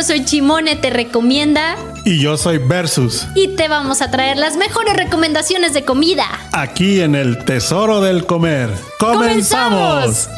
yo soy Chimone, te recomienda. Y yo soy Versus. Y te vamos a traer las mejores recomendaciones de comida. Aquí en el Tesoro del Comer. ¡Comenzamos!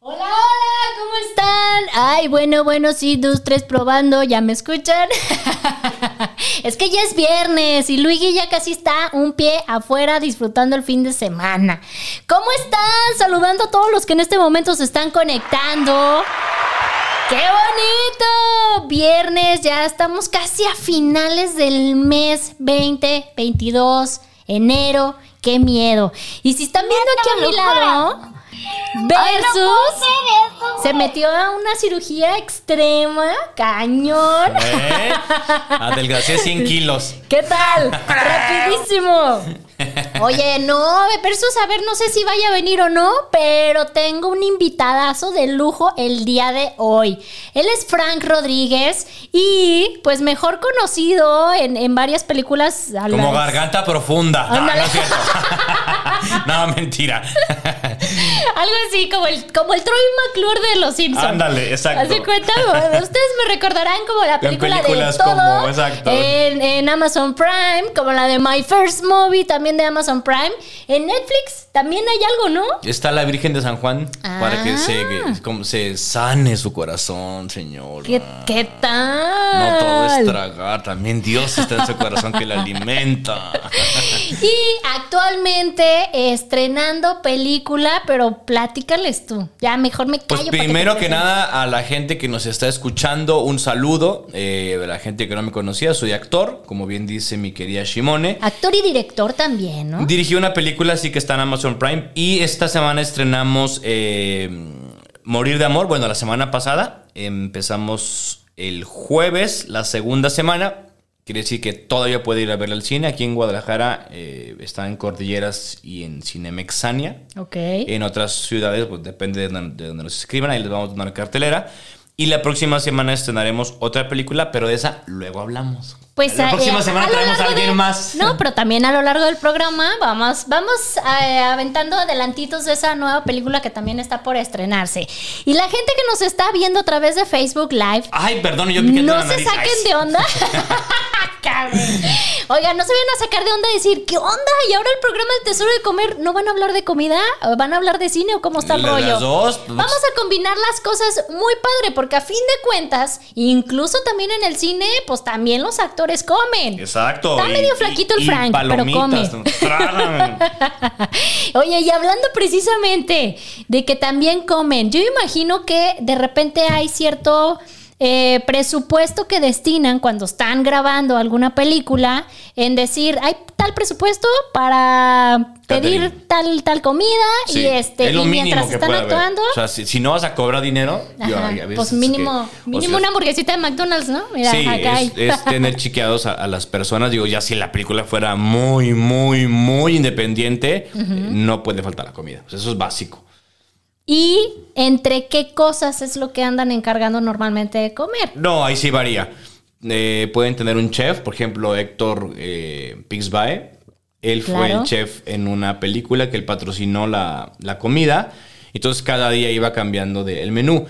Hola, hola, ¿cómo están? Ay, bueno, bueno, sí, dos, tres probando, ¿ya me escuchan? es que ya es viernes y Luigi ya casi está un pie afuera disfrutando el fin de semana. ¿Cómo están? Saludando a todos los que en este momento se están conectando. ¡Qué bonito! Viernes, ya estamos casi a finales del mes 2022, enero. ¡Qué miedo! Y si están viendo aquí a mi lado, Versus se metió a una cirugía extrema, cañón. ¿Eh? Adelgacé 100 kilos. ¿Qué tal? Rapidísimo. Oye, no, Versus, a ver, no sé si vaya a venir o no, pero tengo un invitadazo de lujo el día de hoy. Él es Frank Rodríguez y, pues, mejor conocido en, en varias películas. a Como garganta profunda. No, no, mentira. Algo así, como el, como el Troy McClure de Los Simpsons. Ándale, exacto. ¿Hace cuenta? Ustedes me recordarán como la película de todo. como- exacto. En, en Amazon Prime, como la de My First Movie, también de Amazon Prime. En Netflix también hay algo, ¿no? Está la Virgen de San Juan para que se, Ah. que- como se sane su corazón, señor. ¿Qué, qué tal? No todo es tragar, también Dios está en su corazón que la alimenta. Y actualmente estrenando película, pero platícales tú. Ya mejor me callo. Pues para que primero que nada, a la gente que nos está escuchando, un saludo. Eh, de la gente que no me conocía, soy actor, como bien dice mi querida Shimone. Actor y director también, ¿no? Dirigí una película, así que está en Amazon Prime. Y esta semana estrenamos eh, Morir de Amor. Bueno, la semana pasada empezamos el jueves, la segunda semana. Quiere decir que todavía puede ir a verla al cine. Aquí en Guadalajara eh, está en Cordilleras y en Cinemexania. Ok. En otras ciudades, pues depende de donde, de donde nos escriban, ahí les vamos a dar cartelera. Y la próxima semana estrenaremos otra película, pero de esa luego hablamos. Pues la a- próxima eh, semana a traemos a alguien de- más. No, pero también a lo largo del programa vamos, vamos eh, aventando adelantitos de esa nueva película que también está por estrenarse. Y la gente que nos está viendo a través de Facebook Live, Ay, perdón, yo piqué no la se nariz. Ay, saquen de onda. Oigan, no se vayan a sacar de onda y decir, ¿qué onda? Y ahora el programa del Tesoro de Comer, ¿no van a hablar de comida? ¿O ¿Van a hablar de cine o cómo está el Las rollo? dos, pues. Vamos a combinar las cosas muy padre, porque a fin de cuentas, incluso también en el cine, pues también los actores comen. Exacto. Está medio flaquito el Frank, pero come. Oye, y hablando precisamente de que también comen, yo imagino que de repente hay cierto eh, presupuesto que destinan cuando están grabando alguna película en decir, hay tal presupuesto para pedir tal, tal comida Sí, y este es lo y mientras que están haber. actuando. O sea, si, si no vas a cobrar dinero, yo ajá, pues que- mínimo, o mínimo sea, una hamburguesita de McDonald's, ¿no? Mira, Sí, acá es, es tener chiqueados a, a las personas. Digo, ya si la película fuera muy, muy, muy independiente, no puede faltar la comida. Pues eso es básico. Y entre qué cosas es lo que andan encargando normalmente de comer. No, ahí sí varía. Eh, pueden tener un chef, por ejemplo, Héctor eh, Pixbae. Él fue el chef en una película que él patrocinó la, la comida. Entonces cada día iba cambiando de- el menú.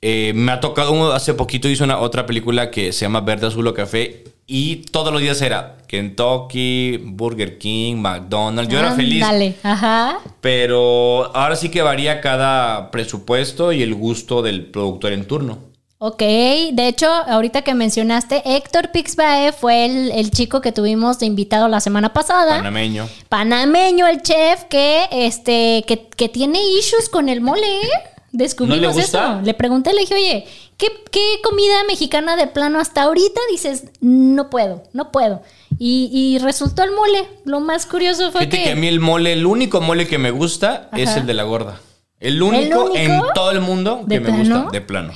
Eh, me ha tocado, hace poquito hizo una otra película que se llama Verde, Azul o Café. Y todos los días era Kentucky, Burger King, McDonald's. Yo era feliz. Dale, ajá. Pero ahora sí que varía cada presupuesto y el gusto del productor en turno. Ok, de hecho, ahorita que mencionaste, Héctor Pixbae fue el, el chico que tuvimos de invitado la semana pasada. Panameño. Panameño, el chef que, este, que, que tiene issues con el mole, ¿eh? Descubrimos ¿No le gusta? eso. Le pregunté, le dije, oye, ¿qué, ¿qué comida mexicana de plano hasta ahorita dices, no puedo, no puedo? Y, y resultó el mole. Lo más curioso fue Fíjate que... que a mí el mole, el único mole que me gusta es el de la gorda. El único, único? en todo el mundo ¿De que me plano? gusta, de plano.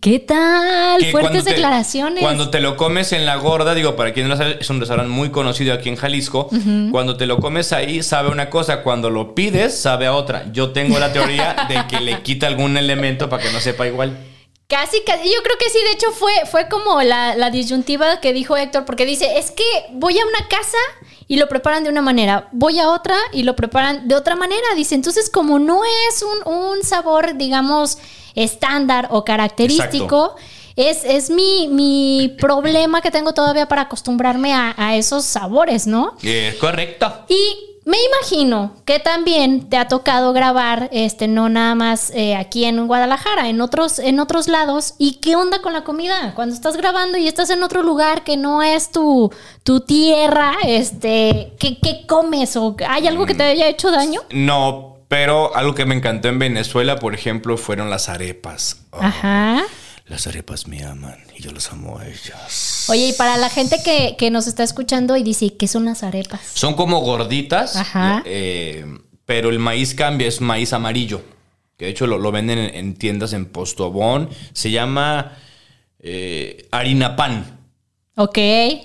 ¿Qué tal? Que Fuertes te- declaraciones. Cuando te lo comes en la gorda, digo, para quien no lo sabe, es un restaurante muy conocido aquí en Jalisco. Cuando te lo comes ahí, sabe una cosa. Cuando lo pides, sabe a otra. Yo tengo la teoría de que le quita algún elemento para que no sepa igual. Casi, casi, yo creo que sí, de hecho fue, fue como la, la disyuntiva que dijo Héctor, porque dice, es que voy a una casa y lo preparan de una manera. Voy a otra y lo preparan de otra manera. Dice, entonces como no es un, un sabor, digamos, estándar o característico, es, es mi, mi problema que tengo todavía para acostumbrarme a, a esos sabores, ¿no? Eh, correcto. Y me imagino que también te ha tocado grabar, este, no nada más eh, aquí en Guadalajara, en otros, en otros lados. ¿Y qué onda con la comida? Cuando estás grabando y estás en otro lugar que no es tu, tu tierra, este, ¿qué, qué comes? ¿O hay algo que te haya hecho daño? No, pero algo que me encantó en Venezuela, por ejemplo, fueron las arepas. Oh, Ajá. Las arepas me aman y yo las amo a ellas. Oye, y para la gente que, que nos está escuchando y dice, ¿qué son las arepas? Son como gorditas, Ajá. eh, pero el maíz cambia, es maíz amarillo. Que de hecho lo, lo venden en, en tiendas en Postobón. Se llama eh, harina pan. Ok.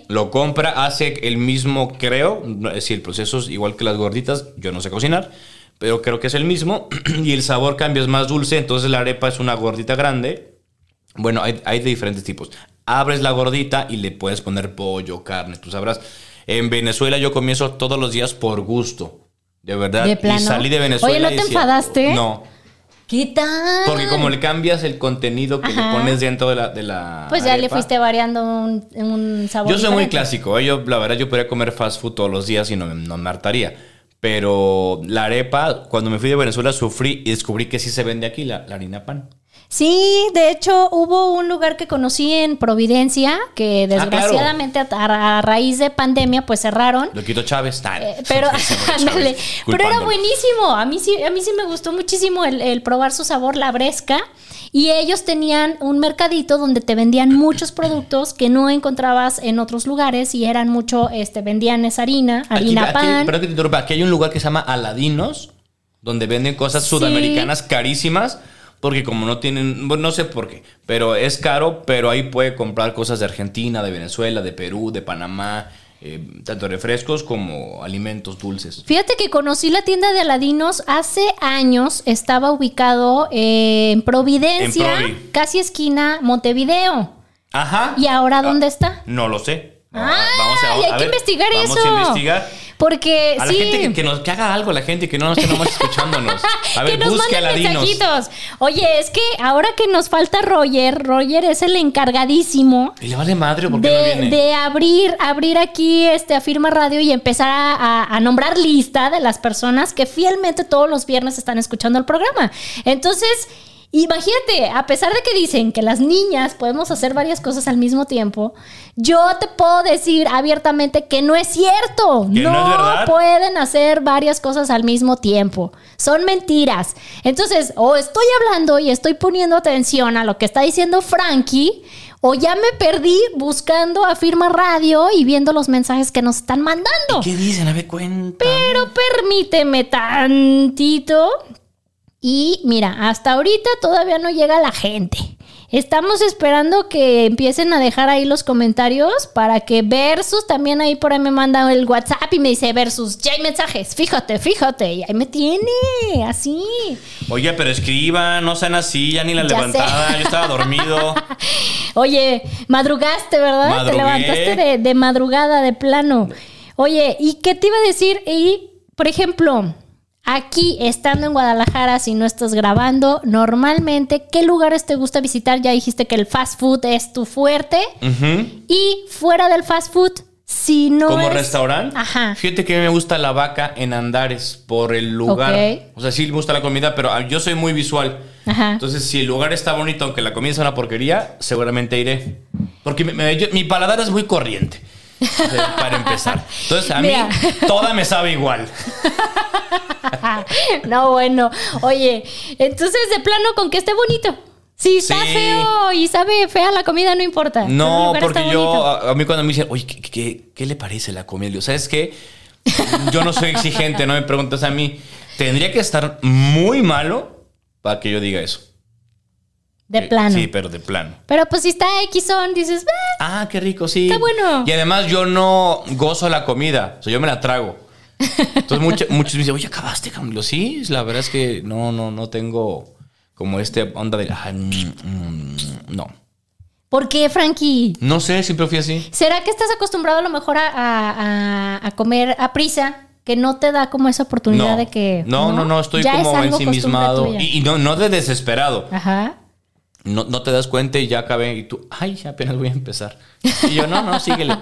Lo compra, hace el mismo, creo. Es decir, el proceso es igual que las gorditas. Yo no sé cocinar, pero creo que es el mismo. y el sabor cambia, es más dulce. Entonces la arepa es una gordita grande. Bueno, hay, hay de diferentes tipos. Abres la gordita y le puedes poner pollo, carne, tú sabrás. En Venezuela yo comienzo todos los días por gusto. De verdad. ¿De plano? Y salí de Venezuela. Oye, ¿no te decía, enfadaste? No. ¿Qué tal? Porque como le cambias el contenido que Ajá. le pones dentro de la. De la Pues ya le fuiste variando un, un sabor. Yo soy muy clásico. ¿eh? Yo, la verdad, yo podría comer fast food todos los días y no, me- no me hartaría. Pero la arepa, cuando me fui de Venezuela, sufrí y descubrí que sí se vende aquí la, la harina pan. Sí, de hecho hubo un lugar que conocí en Providencia que Ah, claro. desgraciadamente a, a raíz de pandemia pues cerraron. Lo quito Chávez. Nah, Eh, pero, ándale, pero era buenísimo. A mí sí, a mí sí me gustó muchísimo el, el probar su sabor, la bresca. Y ellos tenían un mercadito donde te vendían muchos productos que no encontrabas en otros lugares y eran mucho, este, vendían esa harina, harina aquí, aquí- pan. perdón que te interrumpa, aquí hay un lugar que se llama Aladinos, donde venden cosas Sí. sudamericanas carísimas, porque como no tienen, bueno, no sé por qué, pero es caro, pero ahí puede comprar cosas de Argentina, de Venezuela, de Perú, de Panamá, eh, tanto refrescos como alimentos dulces. Fíjate que conocí la tienda de Aladinos hace años. Estaba ubicado eh, en Providencia, En Provi. casi esquina Montevideo. Ajá. ¿Y ahora dónde Ah, está? No lo sé. Ah, Vamos a- y hay a que ver, investigar vamos eso. a investigar. Porque A sí. la gente que, que nos que haga algo, la gente que no nos esté nomás escuchándonos. A ver, que nos busque mensajitos. Oye, es que ahora que nos falta Roger, Roger es el encargadísimo ¿Y le vale madre por qué no de, viene? de abrir, abrir aquí este Afirma Radio y empezar a, a- a nombrar lista de las personas que fielmente todos los viernes están escuchando el programa. Entonces, imagínate, a pesar de que dicen que las niñas podemos hacer varias cosas al mismo tiempo, yo te puedo decir abiertamente que no es cierto. ¿Que no es pueden hacer varias cosas al mismo tiempo. Son mentiras. Entonces, o estoy hablando y estoy poniendo atención a lo que está diciendo Frankie, o ya me perdí buscando a Firma Radio y viendo los mensajes que nos están mandando. ¿Qué dicen? A ver, cuenta. Pero permíteme tantito. Y mira, hasta ahorita todavía no llega la gente. Estamos esperando que empiecen a dejar ahí los comentarios para que Versus también ahí por ahí me manda el WhatsApp y me dice Versus, ya hay mensajes, fíjate, fíjate, y ahí me tiene, así. Oye, pero escriban, no sean así, ya ni la Ya levantada, sé. yo estaba dormido. Oye, madrugaste, ¿verdad? Madrugué. Te levantaste de, de madrugada, de plano. Oye, ¿y qué te iba a decir? Y, por ejemplo, aquí, estando en Guadalajara, si no estás grabando, normalmente, ¿qué lugares te gusta visitar? Ya dijiste que el fast food es tu fuerte. Y fuera del fast food, si no Como es- restaurante. Ajá. Fíjate que a mí me gusta la vaca en Andares por el lugar. Ok. O sea, sí me gusta la comida, pero ah, yo soy muy visual. Ajá. Entonces, si el lugar está bonito, aunque la comida sea una porquería, seguramente iré. Porque mi paladar es muy corriente. O sea, para empezar. Entonces, a Mira. mí toda me sabe igual. no, bueno. Oye, entonces de plano con que esté bonito. Si está Sí. feo y sabe fea la comida, no importa. No, porque yo, a, a mí cuando me dicen, oye, ¿qué, qué, qué le parece la comida? Le digo, ¿sabes qué? Yo no soy exigente, no me preguntas a mí. Tendría que estar muy malo para que yo diga eso. De Eh, plano. Sí, pero de plano. Pero pues si está X son, dices, "Ah, Ah, qué rico, sí. Está bueno. Y además yo no gozo la comida, o sea, yo me la trago. Entonces mucha- muchos me dicen, oye, acabaste, cabrón?". Digo, sí, la verdad es que no, no, no tengo como este onda de, "Ah, mm, mm, no. ¿Por qué, Frankie? No sé, siempre fui así. ¿Será que estás acostumbrado a lo mejor a, a- a- a comer a prisa? Que no te da como esa oportunidad No. de que. no, no, no, estoy Ya es como algo costumbre ensimismado. tuya. Y, y no, no de desesperado. Ajá. No, no te das cuenta y ya acabé. Y tú, ay, apenas voy a empezar. Y yo, no, no, síguele.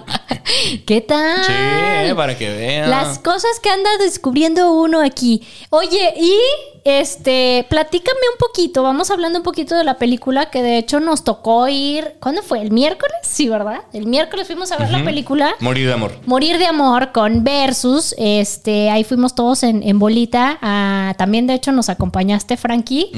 ¿Qué tal? Sí, eh, para que vean. Las cosas que anda descubriendo uno aquí. Oye, y este, platícame un poquito, vamos hablando un poquito de la película que de hecho nos tocó ir, ¿cuándo fue? ¿El miércoles? Sí, ¿verdad? El miércoles fuimos a ver la película. Morir de amor. Morir de amor con Versus, este, ahí fuimos todos en, en bolita, también de hecho nos acompañaste Frankie,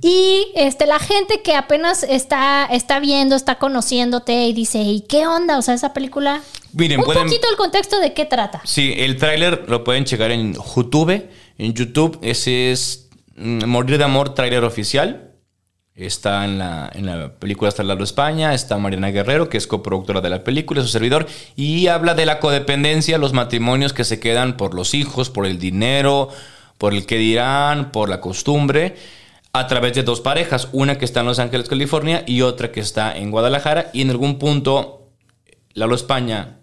y este, la gente que apenas está, está viendo, está conociéndote y dice, ¿y qué onda? O sea, esa película, Miren, un pueden. poquito el contexto de qué trata. Sí, el tráiler lo pueden checar en YouTube. En YouTube, ese es mm, Morir de Amor, tráiler oficial. Está en la, en la película Hasta Lado España. Está Mariana Guerrero, que es coproductora de la película, su servidor. Y habla de la codependencia, los matrimonios que se quedan por los hijos, por el dinero, por el que dirán, por la costumbre. A través de dos parejas, una que está en Los Ángeles, California, y otra que está en Guadalajara. Y en algún punto Lalo España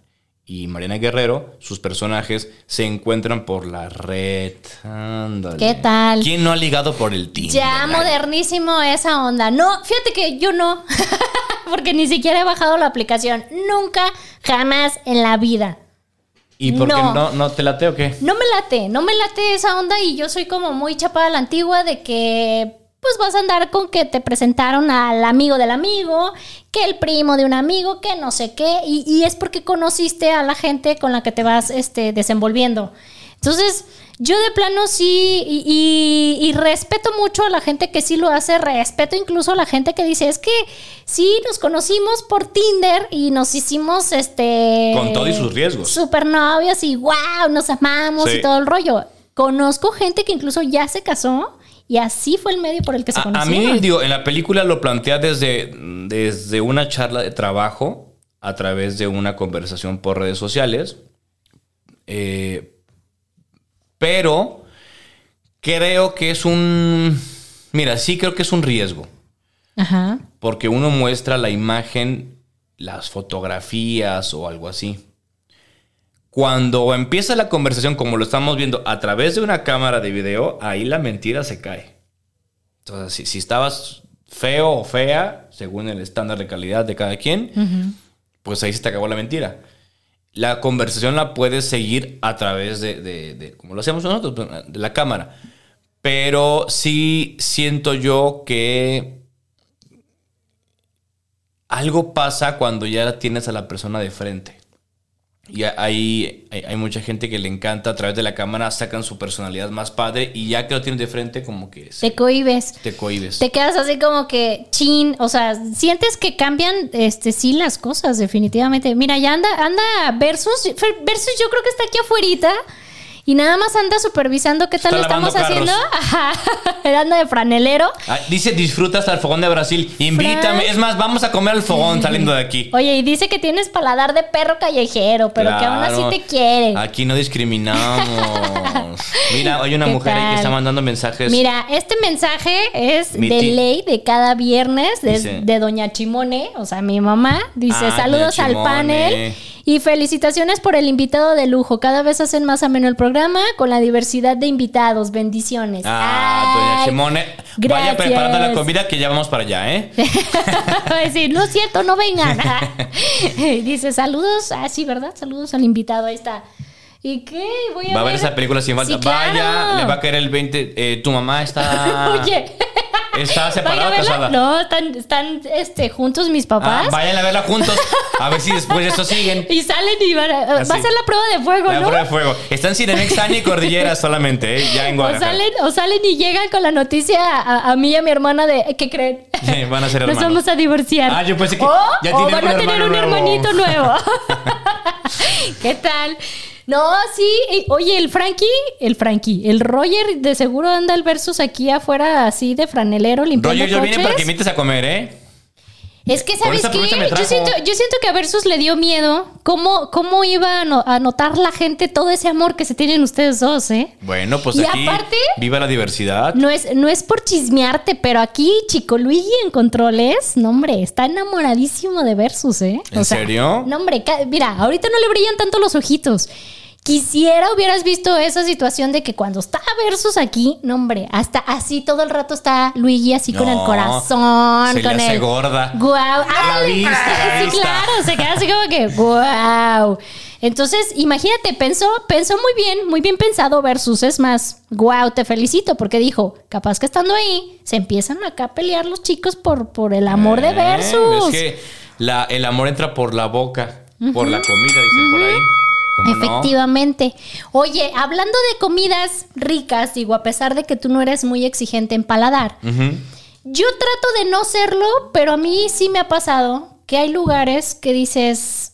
y Mariana Guerrero, sus personajes, se encuentran por la red. Ándale. ¿Qué tal? ¿Quién no ha ligado por el Tinder? Ya modernísimo esa onda. No, fíjate que yo no, porque ni siquiera he bajado la aplicación. Nunca, jamás en la vida. ¿Y por no. qué no, no te late o qué? No me late, no me late esa onda y yo soy como muy chapada a la antigua de que pues vas a andar con que te presentaron al amigo del amigo, que el primo de un amigo, que no sé qué, y, y es porque conociste a la gente con la que te vas este, desenvolviendo. Entonces, yo de plano sí, y, y- y respeto mucho a la gente que sí lo hace, respeto incluso a la gente que dice, es que sí, nos conocimos por Tinder y nos hicimos este... Con todo y sus riesgos. Super novios y wow, nos amamos Sí. y todo el rollo. Conozco gente que incluso ya se casó y así fue el medio por el que se A, a conocieron. mí, digo, en la película lo plantea desde, desde una charla de trabajo a través de una conversación por redes sociales. Eh, pero creo que es un... Mira, sí creo que es un riesgo. Ajá. Porque uno muestra la imagen, las fotografías o algo así. Cuando empieza la conversación, como lo estamos viendo a través de una cámara de video, ahí la mentira se cae. Entonces, si, si estabas feo o fea, según el estándar de calidad de cada quien, pues ahí se te acabó la mentira. La conversación la puedes seguir a través de, de- de- como lo hacemos nosotros, de la cámara. Pero sí siento yo que algo pasa cuando ya tienes a la persona de frente. Y hay, hay, hay mucha gente que le encanta a través de la cámara, sacan su personalidad más padre y ya que lo tienes de frente como que se- Te cohibes. te cohibes. Te quedas así como que chin, o sea, sientes que cambian, este, sí, las cosas, definitivamente. Mira, ya anda, anda versus, versus yo creo que está aquí afuera y nada más anda supervisando qué tal Está estamos haciendo. Ajá, anda de franelero. Ah, dice disfruta hasta el fogón de Brasil. Invítame. Fran. Es más, vamos a comer al fogón saliendo de aquí. Oye, y dice que tienes paladar de perro callejero, pero que aún así te quiere. Aquí no discriminamos. Mira, hay una ¿Qué mujer ahí que está mandando mensajes. Mira, este mensaje es Mi de ley de cada viernes de, Dice- de Doña Chimone, o sea, mi mamá. Dice, Ah, saludos al panel y felicitaciones por el invitado de lujo. Cada vez hacen más ameno el programa con la diversidad de invitados. Bendiciones. Ah, doña Ay, Simone. Vaya preparando la comida que ya vamos para allá, ¿eh? No es cierto, no vengan. Dice, saludos. Ah, sí, ¿verdad? Saludos al invitado. Ahí está. ¿Y qué? Voy a, Va a ver esa película sin falta. Sí, claro. Vaya, le va a caer el 20. Eh, tu mamá está. Oye. ¿Está ¿Vaya separada o casada? No, están, están este, juntos mis Ah, papás. vayan a verla juntos. A ver si después de eso siguen. y salen y van a, va a ser la prueba de fuego, La ¿no? prueba de fuego. Está en Cinemex, y Cordillera solamente, ¿eh? Ya en O Guadalajara. salen, o salen y llegan con la noticia a, a mí y a mi hermana de ¿qué creen? Van a ser Nos hermanos. vamos a divorciar. Ah, yo pensé que o, ya o tienen van a tener un nuevo. hermanito nuevo. ¿Qué tal? No, sí. Oye, el Frankie, el Frankie, el Roger de seguro anda el versus aquí afuera así de franelero limpiando Roger, yo vine para que invites a comer, ¿eh? Es que, ¿sabes qué? Yo siento, yo siento que a Versus le dio miedo cómo, cómo iba a, no- a notar la gente todo ese amor que se tienen ustedes dos, ¿eh? Bueno, pues Y aquí aparte- viva la diversidad. No es, no es por chismearte, pero aquí Chico Luigi en controles, no hombre, está enamoradísimo de Versus, ¿eh? ¿En serio? No hombre, mira, ahorita no le brillan tanto los ojitos. Quisiera hubieras visto esa situación de que cuando está Versus aquí, no hombre, hasta así todo el rato está Luigi así con el corazón, se le con hace el gorda. Guau, vista, la Sí, claro, se queda así como que wow. Entonces, imagínate, pensó, pensó muy bien, muy bien pensado versus es más, wow, te felicito porque dijo, capaz que estando ahí se empiezan acá a pelear los chicos por, por el amor de Eh, versus. Es que la- el amor entra por la boca, por la comida, dicen por ahí. Efectivamente. Oye, hablando de comidas ricas, digo, a pesar de que tú no eres muy exigente en paladar, yo trato de no serlo, pero a mí sí me ha pasado que hay lugares que dices,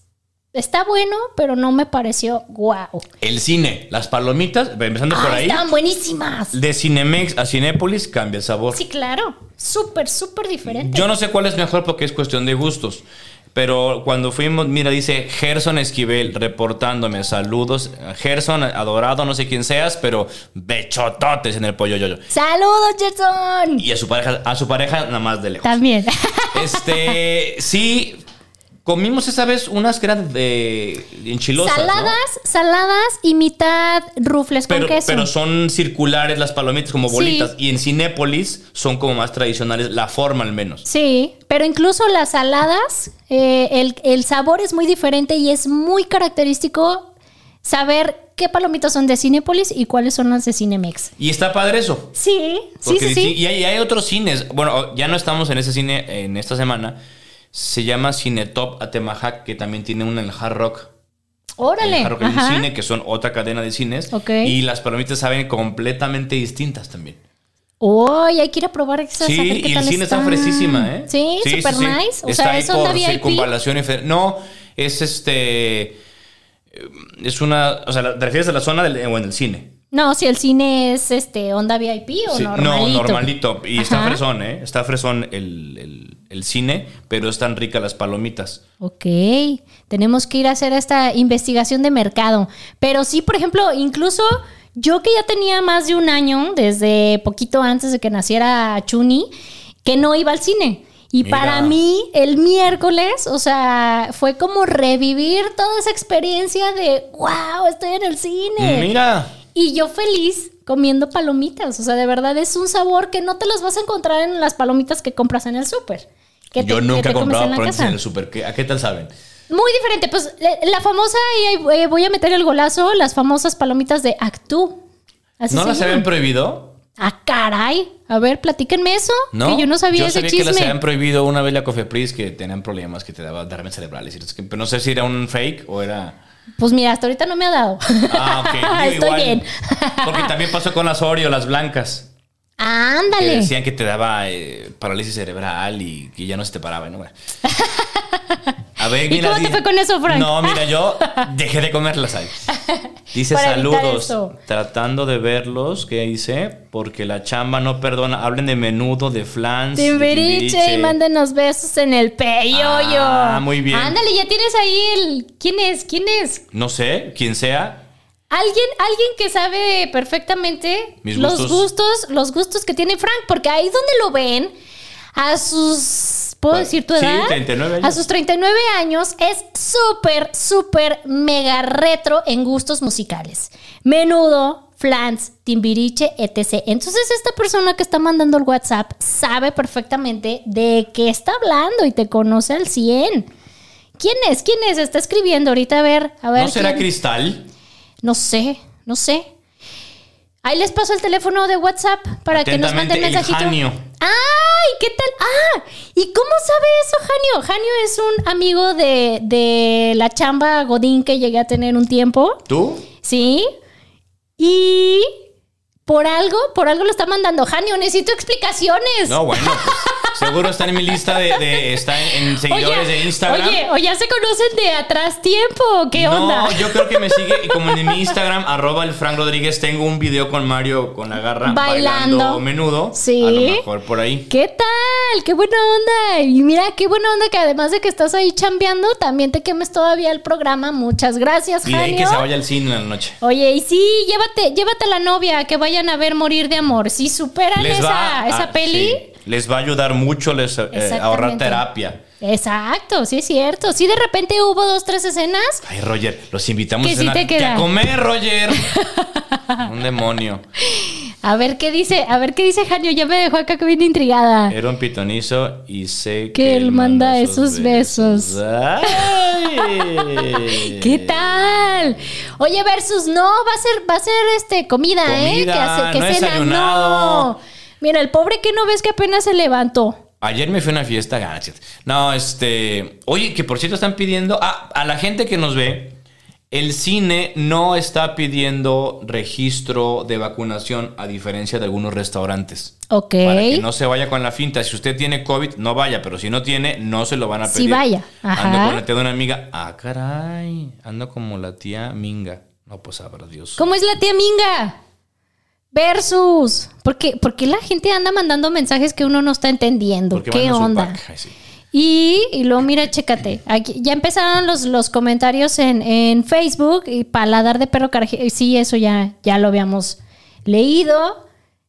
está bueno, pero no me pareció guau. El cine, las palomitas, empezando por Ah, ahí. estaban buenísimas. De Cinemex a Cinépolis cambia el sabor. Sí, claro. Súper, súper diferente. Yo no sé cuál es mejor porque es cuestión de gustos. Pero cuando fuimos, mira, dice Gerson Esquivel reportándome, saludos. Gerson, adorado, no sé quién seas, pero bechototes en el pollo yoyo. ¡Saludos, Jetson! Y a su pareja, a su pareja nada más de lejos. También. Este, sí, comimos esa vez unas que eran de enchilosas, ¿no? saladas, saladas y mitad rufles Pero, con queso. pero son circulares las palomitas como Sí. bolitas. Y en Cinépolis son como más tradicionales, la forma al menos. Sí, pero incluso las saladas, eh, el, el sabor es muy diferente y es muy característico saber qué palomitas son de Cinepolis y cuáles son las de Cinemex. Y está padre eso. Sí, sí, Porque sí, sí. Y hay, y hay otros cines. Bueno, ya no estamos en ese cine en esta semana. Se llama Cinetop Atemajac, que también tiene una en el Hard Rock. Órale. En el Hard Rock hay un ajá. cine, que son otra cadena de cines. Ok. Y las palomitas saben completamente distintas también. Uy, hay que ir a probar esas. Sí, y el tal cine está fresísima, ¿eh? Sí, super nice. O está sea, ahí por VIP. circunvalación y No, es este. Es una. O sea, ¿te refieres a la zona del, o en el cine? No, si el cine es este onda VIP o Sí, normalito. No, normalito. Y está Ajá. fresón, ¿eh? Está fresón el, el- el cine, pero están ricas las palomitas. Ok, tenemos que ir a hacer esta investigación de mercado. Pero sí, por ejemplo, incluso yo que ya tenía más de un año, desde poquito antes de que naciera Chuni, que no iba al cine. Y Mira. para mí, el miércoles, o sea, fue como revivir toda esa experiencia de, wow, estoy en el cine. Mira. Y yo feliz comiendo palomitas. O sea, de verdad es un sabor que no te las vas a encontrar en las palomitas que compras en el súper. te- Yo que nunca te he comprado palomitas en el super. ¿Qué- ¿A qué tal saben? Muy diferente. Pues la famosa, y eh, voy a meter el golazo, las famosas palomitas de Actú. Así ¿No las habían prohibido? Ah, caray. A ver, platíquenme eso. No. Que yo no sabía Yo ese sabía que chisme. las habían prohibido una vez la Cofepris que tenían problemas que te daba derrames cerebrales. Pero no sé si era un fake o era. Pues mira, hasta ahorita no me ha dado. Ah, ok. Digo, Estoy igual. bien. Porque también pasó con las Oreo, las blancas. Que Ándale. decían que te daba eh, parálisis cerebral y que ya no se te paraba. ¿no? Bueno. A ver, ¿Y mira, cómo te fue con eso, Frank? No, mira, yo dejé de comerlas ahí. Dice Para saludos. Tratando de verlos, ¿qué dice? Porque la chamba no perdona. Hablen de menudo, de flans. de Timbiriche y mándenos besos en el peyoyo. Ah, muy bien. Ándale, ya tienes ahí el. ¿Quién es? ¿Quién es? No sé, quién sea. Alguien, alguien que sabe perfectamente Mis los gustos. gustos, los gustos que tiene Frank, porque ahí donde lo ven, a sus, ¿puedo decir tu Sí, edad? 39 años. A sus 39 años es súper, súper mega retro en gustos musicales. Menudo, flans, timbiriche, etc. Entonces esta persona que está mandando el WhatsApp sabe perfectamente de qué está hablando y te conoce al 100. ¿Quién es? ¿Quién es? Está escribiendo ahorita a ver, a ver. ¿No será quién- Cristal? no sé, no sé. Ahí les paso el teléfono de WhatsApp para que nos manden el mensajito. Janio. ¡Ay! ¿Qué tal? ¡Ah! ¿Y cómo sabe eso, Janio? Janio es un amigo de, de la chamba Godín que llegué a tener un tiempo. ¿Tú? ¿Sí? Y por algo, por algo lo está mandando. Janio, necesito explicaciones. No, bueno. pues, seguro está en mi lista de, de- está en, en seguidores de Instagram. Oye, o ya se conocen de atrás tiempo. ¿Qué no, onda? yo creo que me sigue y como en mi Instagram, arroba el Frank Rodríguez, tengo un video con Mario con la garra Bailando. bailando, menudo. Sí. A lo mejor por ahí. ¿Qué tal? ¡Qué buena onda! Y mira, qué buena onda que además de que estás ahí chambeando, también te quemes todavía el programa. Muchas gracias, Y de ahí que se vaya al cine en la noche. Oye, y sí, llévate, llévate a la novia que vayan a ver Morir de Amor. Si superan Les esa, va, esa peli. sí, les va a ayudar mucho les, eh, ahorrar terapia. Exacto, sí es cierto. Sí, de repente hubo dos, tres escenas. Ay, Roger, los invitamos Que a, sí cenar. te. Que a comer, Roger. un demonio. A ver qué dice, a ver qué dice Janio. Ya me dejó acá que bien intrigada. Era un pitonizo y sé Que él manda esos besos. Ay. ¿Qué tal? Oye, versus no, va a ser, va a ser este comida, ¿eh? Que, hace, que no cena, no. Mira, el pobre que no ves que apenas se levantó. Ayer me fui a una fiesta, gracias. No, este. Oye, que por cierto están pidiendo. Ah, a la gente que nos ve, el cine no está pidiendo registro de vacunación, a diferencia de algunos restaurantes. Ok. Para que no se vaya con la finta. Si usted tiene COVID, no vaya. Pero si no tiene, no se lo van a pedir. vaya. Ajá. Ando con la tía de una amiga. Ah, caray. Ando como la tía Minga. No, pues sabrá Dios. ¿Cómo es la tía Minga? Versus. ¿Por qué, por qué la gente anda mandando mensajes que uno no está entendiendo? Porque ¿Qué onda? pack. Ay, sí. Y, y luego mira, chécate. Aquí, ya empezaron los, los comentarios en, en Facebook y paladar de perro caraje. Sí, eso ya, ya lo habíamos leído.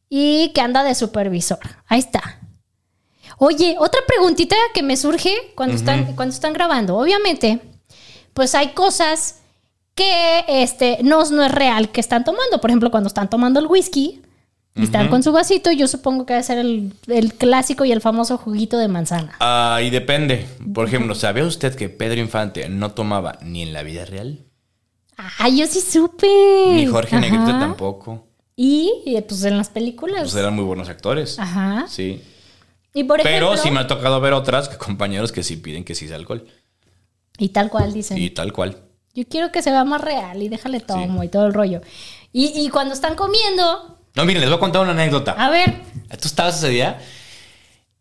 Y que anda de supervisor. Ahí está. Oye, otra preguntita que me surge cuando, están, cuando están grabando. Obviamente, pues hay cosas que este, no, no es real que están tomando. Por ejemplo, cuando están tomando el whisky y están con su vasito, yo supongo que debe ser el, el clásico y el famoso juguito de manzana. Ah, y depende. Por ejemplo, ¿sabía usted que Pedro Infante no tomaba ni en la vida real? Ah, yo sí supe. Ni Jorge Ajá. Negrete tampoco. Y eh, pues en las películas. Pues eran muy buenos actores. Ajá. Sí. Y por ejemplo. Pero sí me ha tocado ver otras compañeros que sí piden que sí sea alcohol. Y tal cual dicen. Y tal cual. Yo quiero que se vea más real y déjale tomo y todo el rollo. Y, y cuando están comiendo. No, miren, les voy a contar una anécdota. A ver. ¿Tú estabas ese día?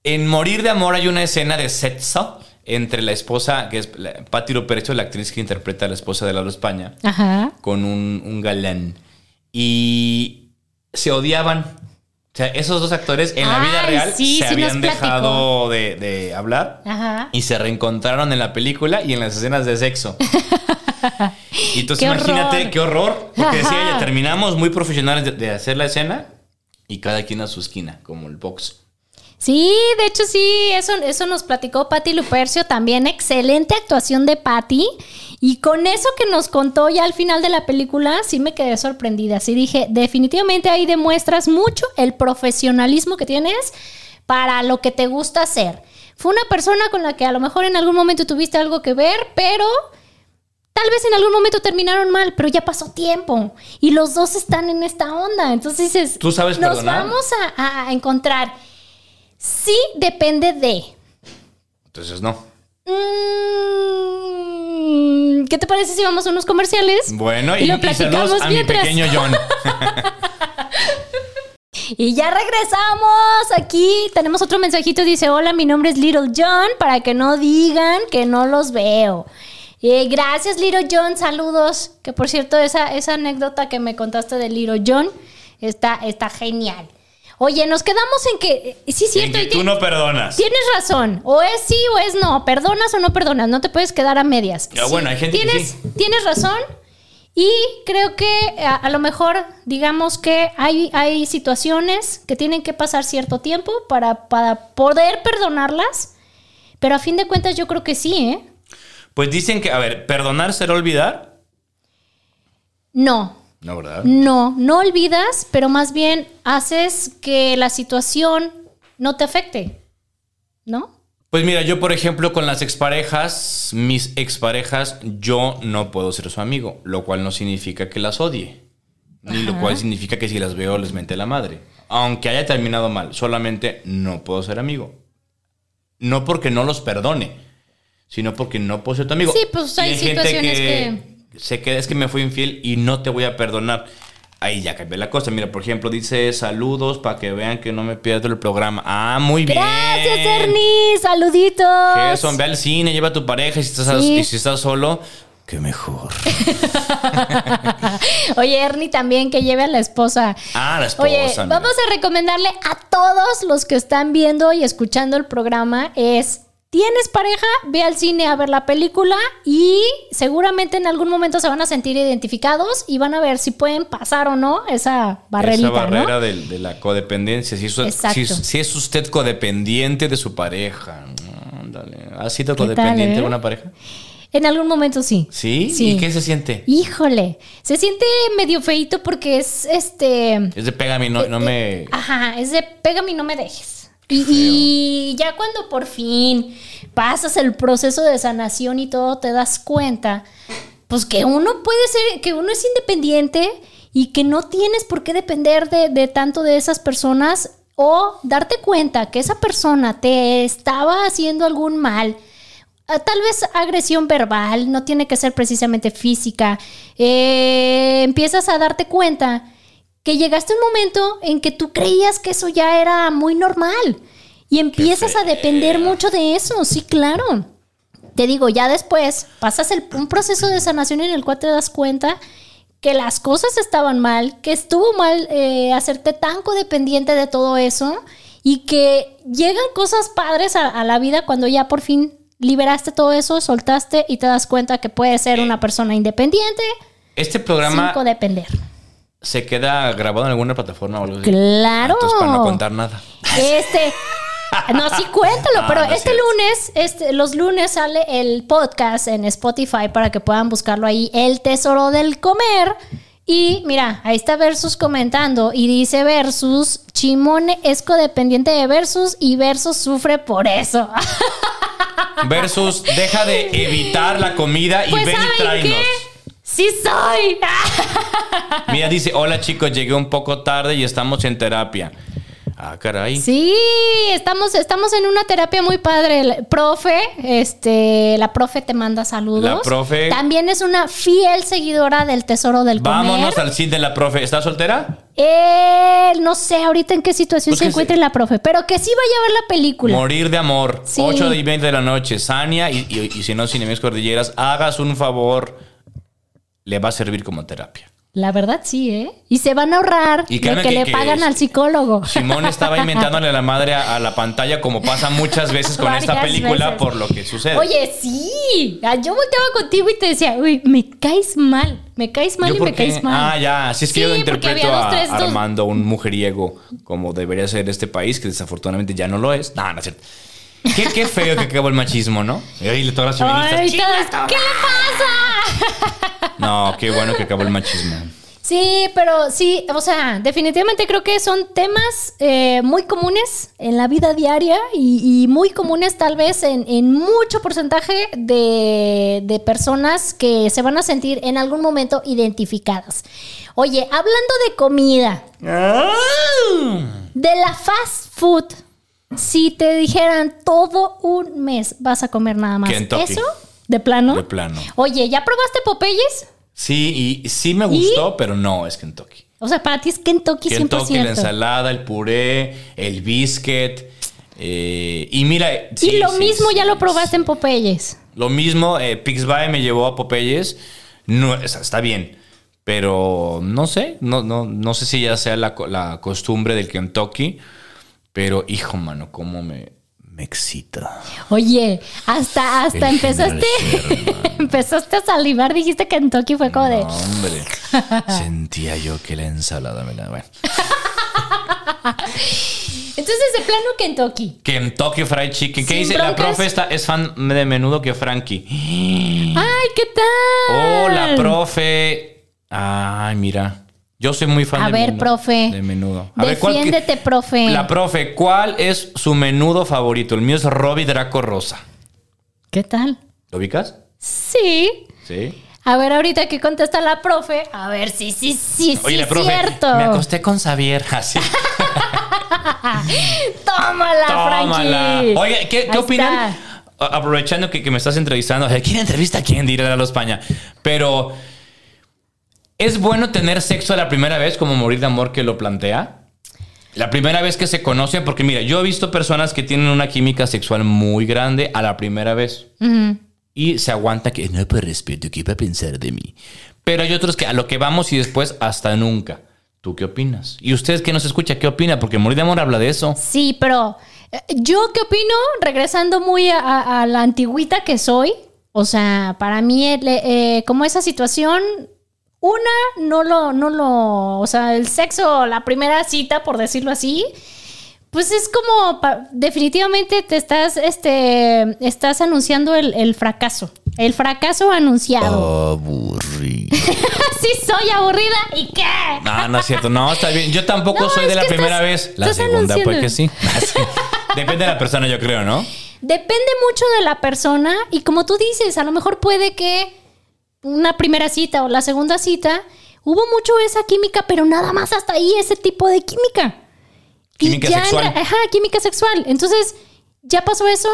En Morir de Amor hay una escena de sexo entre la esposa, que es Patti Lupercio, la actriz que interpreta a la esposa de Lalo España, Ajá. con un, un galán. Y se odiaban. O sea, esos dos actores en la vida real sí, se sí habían dejado de, de hablar Ajá. y se reencontraron en la película y en las escenas de sexo. y entonces ¡Qué imagínate horror! qué horror. Porque decía ella, terminamos muy profesionales de, de hacer la escena y cada quien a su esquina, como el box. Sí, de hecho sí, eso, eso nos platicó Patti Lupercio también. Excelente actuación de Patti. Y con eso que nos contó ya al final de la película, sí me quedé sorprendida. Sí dije, definitivamente ahí demuestras mucho el profesionalismo que tienes para lo que te gusta hacer. Fue una persona con la que a lo mejor en algún momento tuviste algo que ver, pero tal vez en algún momento terminaron mal, pero ya pasó tiempo y los dos están en esta onda. Entonces dices, ¿Tú sabes nos perdonar? vamos a, a encontrar. Sí, depende de. Entonces, no. Mm, ¿Qué te parece si vamos a unos comerciales? Bueno, y, lo y platicamos saludos a mi mientras. pequeño John. Y ya regresamos. Aquí tenemos otro mensajito. Dice: Hola, mi nombre es Little John. Para que no digan que no los veo. Eh, gracias, Little John. Saludos. Que por cierto, esa, esa anécdota que me contaste de Little John está, está genial. Oye, nos quedamos en que. eh, Sí, En cierto. que y tú no perdonas. Tienes razón. O es sí o es no. Perdonas o no perdonas. No te puedes quedar a medias. Ah, bueno, hay gente que tienes, sí. Tienes razón. Y creo que a, a lo mejor, digamos que hay, hay situaciones que tienen que pasar cierto tiempo para, para poder perdonarlas. Pero a fin de cuentas, yo creo que sí, ¿eh? Pues dicen que, a ver, perdonar será olvidar. No. No, ¿verdad? No, no olvidas, pero más bien haces que la situación no te afecte. ¿No? Pues mira, yo por ejemplo con las exparejas, mis exparejas, yo no puedo ser su amigo, lo cual no significa que las odie, ni lo cual significa que si las veo les mente la madre. Aunque haya terminado mal, solamente no puedo ser amigo. No porque no los perdone, sino porque no puedo ser tu amigo. Sí, pues, hay Y gente situaciones se queda, es que me fui infiel y no te voy a perdonar. Ahí ya cambió la cosa. Mira, por ejemplo, dice saludos para que vean que no me pierdo el programa. Ah, muy bien. Gracias, Ernie. Saluditos. Eso, ve al cine, lleva a tu pareja y si estás, Sí. y si estás solo, qué mejor. Oye, Ernie también que lleve a la esposa. Ah, la esposa. Oye, mira. vamos a recomendarle a todos los que están viendo y escuchando el programa es ¿Tienes pareja? Ve al cine a ver la película y seguramente en algún momento se van a sentir identificados y van a ver si pueden pasar o no esa barrerita, Esa barrera de, la codependencia. Si, eso- Exacto. si- si es usted codependiente de su pareja. Ándale. ¿Ha sido ¿Qué tal, codependiente eh? de una pareja? En algún momento sí. ¿Sí? Sí. ¿Y qué se siente? Híjole, se siente medio feito porque es este Es de pégame, no, no me. Ajá, es de pégame y no me dejes. Y, y ya cuando por fin pasas el proceso de sanación y todo, te das cuenta, pues que uno puede ser, que uno es independiente y que no tienes por qué depender de, de tanto de esas personas o darte cuenta que esa persona te estaba haciendo algún mal. Ah, Tal vez agresión verbal, no tiene que ser precisamente física. Eh, empiezas a darte cuenta que llegaste a un momento en que tú creías que eso ya era muy normal y empiezas a depender mucho de eso, sí, claro. Te digo, ya después pasas el- un proceso de sanación en el cual te das cuenta que las cosas estaban mal, que estuvo mal eh, hacerte tan codependiente de todo eso y que llegan cosas padres a, a la vida cuando ya por fin liberaste todo eso, soltaste y te das cuenta que puedes ser una persona independiente Este sin programa codepender. Se queda grabado en alguna plataforma o algo así. Claro. Entonces, para no contar nada. Este. No, sí, cuéntalo, Ah, pero no este lunes, este, los lunes sale el podcast en Spotify para que puedan buscarlo ahí, El Tesoro del Comer. Y mira, ahí está Versus comentando y dice Versus, Chimone es codependiente de Versus y Versus sufre por eso. Versus, deja de evitar la comida y Pues ven y ¿saben tráenos. qué? Sí soy. Mira, dice, hola chicos, llegué un poco tarde y estamos en terapia. Ah, caray. Sí, estamos, estamos en una terapia muy padre. La- Profe, este, la profe te manda saludos. La profe- También es una fiel seguidora del Tesoro del Comer. Vámonos al cine de la profe. ¿Estás soltera? Eh, no sé ahorita en qué situación Pues se encuentra se- la profe, pero que sí vaya a ver la película. Morir de amor. Sí. 8 y 20 de la noche. Sania y, y- y si no, Cinemis Cordilleras, hagas un favor. Le va a servir como terapia. La verdad sí, ¿eh? Y se van a ahorrar Y créeme que, que- le que pagan es- al psicólogo. Simón estaba inventándole a la madre a, a la pantalla como pasa muchas veces con esta película veces. por lo que sucede. Oye, sí. Ah, Yo volteaba contigo y te decía, uy, me caes mal. Me caes mal ¿Yo y me qué? caes mal. Ah, ya. Así es que Sí, yo interpreto dos, a tres, dos- Armando un mujeriego como debería ser este país, que desafortunadamente ya no lo es. No, no es cierto. Qué, qué feo que acabó el machismo, ¿no? Y todas las feministas. Ay, "Chinga todas, ¿Qué le pasa? No, qué bueno que acabó el machismo. Sí, pero sí, o sea, definitivamente creo que son temas eh, muy comunes en la vida diaria y, y muy comunes tal vez en, en mucho porcentaje de, de personas que se van a sentir en algún momento identificadas. Oye, hablando de comida, de la fast food, si te dijeran todo un mes vas a comer nada más, Kentucky. ¿eso? ¿De plano? De plano. Oye, ¿ya probaste Popeyes? Sí, y sí me gustó, pero no es Kentucky. O sea, para ti es Kentucky 100%. Kentucky, la ensalada, el puré, el biscuit. eh, y mira. y lo sí, mismo sí, ya lo probaste en Popeyes. Lo mismo, eh, Pixby me llevó a Popeyes. No, está bien. Pero no sé, no, no, no sé si ya sea la costumbre del Kentucky. Pero, hijo, mano, cómo me, me excita. Oye, hasta, hasta El empezaste, empezaste a salivar, dijiste Kentucky fue como de... Hombre, sentía yo que la ensalada me la. Bueno. Entonces, de plano Kentucky. Kentucky Fried Chicken. ¿Qué Sin dice? La profe está, es fan de menudo que Frankie. Ay, ¿qué tal? Oh, la profe. Ay, mira. Yo soy muy fan A de ver, menudo- profe. De menudo. A ver, ¿cuál Defiéndete, profe. La profe, ¿cuál es su menudo favorito? El mío es Robbie Draco Rosa. ¿Qué tal? ¿Lo ubicas? Sí. Sí. A ver, ahorita que contesta la profe, a ver sí, sí, sí, Oye, sí, la profe, cierto. me acosté con Xavier. Así. Tómala, Tómala. Frankie. Oye, ¿qué, qué opinan? está. A- Aprovechando que, que me estás entrevistando. ¿Quién entrevista a quién? Dirá Lalo España. Pero ¿Es bueno tener sexo a la primera vez como morir de amor que lo plantea? La primera vez que se conocen, porque mira, yo he visto personas que tienen una química sexual muy grande a la primera vez. Y se aguanta que no, por respeto, ¿qué iba a pensar de mí? Pero hay otros que a lo que vamos y después hasta nunca. ¿Tú qué opinas? Y ustedes que nos escucha, ¿qué opina? Porque Morir de Amor habla de eso. Sí, pero eh, yo qué opino, regresando muy a, a- a la antigüita que soy, o sea, para mí, el, eh, como esa situación, una, no lo, no lo, o sea, el sexo, la primera cita, por decirlo así, pues es como, definitivamente te estás, este, estás anunciando el, el fracaso, el fracaso anunciado. Aburrido. sí, soy aburrida, ¿y qué? No, no es cierto. No, está bien. Yo tampoco No, soy de la primera estás- vez. La segunda, pues que sí. Depende de la persona, yo creo, ¿no? Depende mucho de la persona y como tú dices, a lo mejor puede que una primera cita o la segunda cita hubo mucho esa química, pero nada más hasta ahí ese tipo de química. Y Química ya sexual. ajá, química sexual. Entonces, ya pasó eso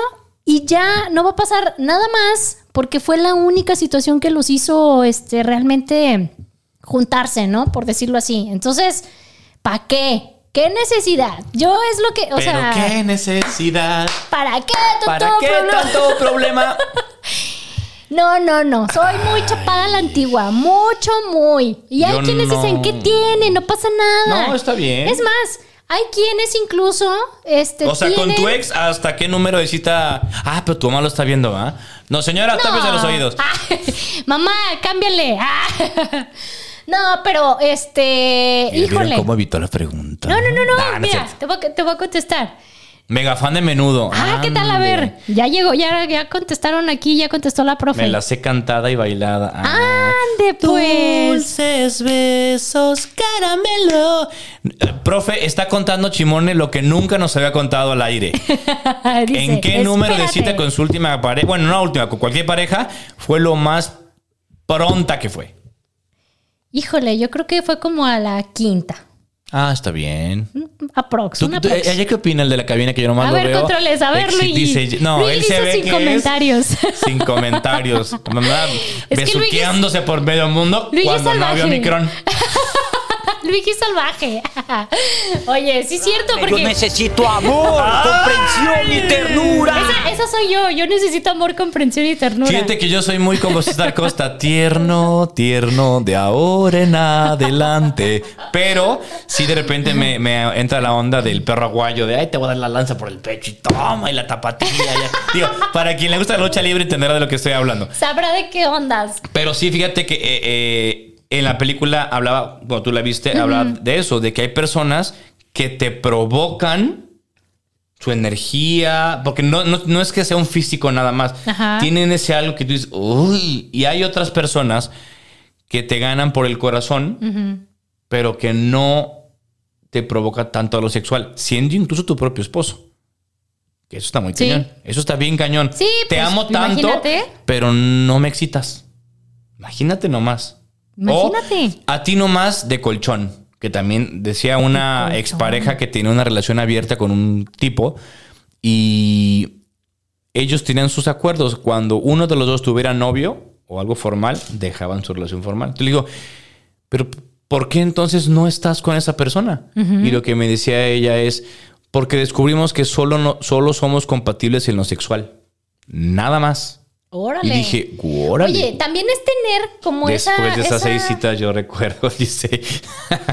y ya no va a pasar nada más porque fue la única situación que los hizo este realmente juntarse, ¿no? Por decirlo así. Entonces, ¿para qué? ¿Qué necesidad? Yo es lo que, o Pero sea, qué necesidad. ¿para qué tanto ¿Para qué problema? tanto problema? No, no, no. Soy muy chapada a la antigua. Mucho, muy. Y hay Yo quienes no. dicen, ¿qué tiene? No pasa nada. No, está bien. Es más, hay quienes incluso. Este, O sea, con tu ex, ¿hasta qué número de cita? Ah, pero tu mamá lo está viendo, ¿ah? No, señora, tápese los oídos. Mamá, cámbiale. Ah. No, pero este. Híjole. evitó la pregunta? No, no, no, no. Nah, Mira, cierto. te voy, a, te voy a contestar. Mega fan de menudo. Ah, ¿qué tal? A ver, ya llegó, ya, ya contestaron aquí, ya contestó la profe. Me la sé cantada y bailada. Ah. Ande, pues. Dulces besos, caramelo. Eh, Profe, está contando Chimone lo que nunca nos había contado al aire. Dice, ¿En qué número de "Espérate". cita con su última pareja? Bueno, no la última, con cualquier pareja, fue lo más pronta que fue. Híjole, yo creo que fue como a la quinta. Ah, está bien. Aprox. ¿Tú, una tú- aprox. ¿Ella qué opina el de la cabina que yo nomás A lo ver, veo? controles, a ver, Luigi. Dice, no, Luigi él se ve sin que comentarios. Es sin comentarios. Mamá, besuqueándose por medio mundo Luigi es cuando no había. Omicron. Luigi salvaje. Oye, sí es cierto, Yo porque necesito amor, comprensión y ternura. esa, esa soy yo. Yo necesito amor, comprensión y ternura. Fíjate que yo soy muy como César Costa, tierno, tierno, de ahora en adelante. Pero si de repente me, me entra la onda del perro aguayo de ay, te voy a dar la lanza por el pecho y toma, y la tapatilla. ya". Digo, para quien le gusta la lucha libre entenderá de lo que estoy hablando. Sabrá de qué ondas. Pero sí, fíjate que eh, eh, en la película hablaba, cuando tú la viste, hablaba de eso, de que hay personas que te provocan su energía, porque no, no, no es que sea un físico nada más, Ajá. tienen ese algo que tú dices, uy, y hay otras personas que te ganan por el corazón, pero que no te provoca tanto a lo sexual, siendo incluso tu propio esposo. Que eso está muy Sí. cañón. Eso está bien cañón. Sí, te pues, amo tanto, imagínate. pero no me excitas. Imagínate nomás. Imagínate. O a ti nomás de colchón. Que también decía una colchón. expareja que tenía una relación abierta con un tipo y ellos tenían sus acuerdos. Cuando uno de los dos tuviera novio o algo formal, dejaban su relación formal. Le digo, pero ¿por qué entonces no estás con esa persona? Y lo que me decía ella es, porque descubrimos que solo, no, solo somos compatibles en lo sexual. Nada más. Órale. Y dije, órale. Oye, también es tener como Después esa. de esas esa- seis citas yo recuerdo, dice.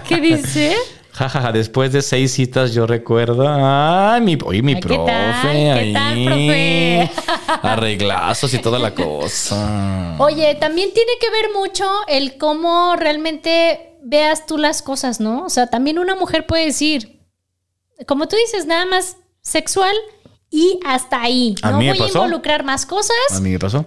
¿Qué dice? Jajaja, después de seis citas yo recuerdo. Ay, mi, oye, mi Ay, ¿qué profe. tal, profe? Arreglazos y toda la cosa. Oye, también tiene que ver mucho el cómo realmente veas tú las cosas, ¿no? O sea, también una mujer puede decir, como tú dices, nada más sexual y hasta ahí. A no mí me voy a involucrar más cosas. A mí me pasó.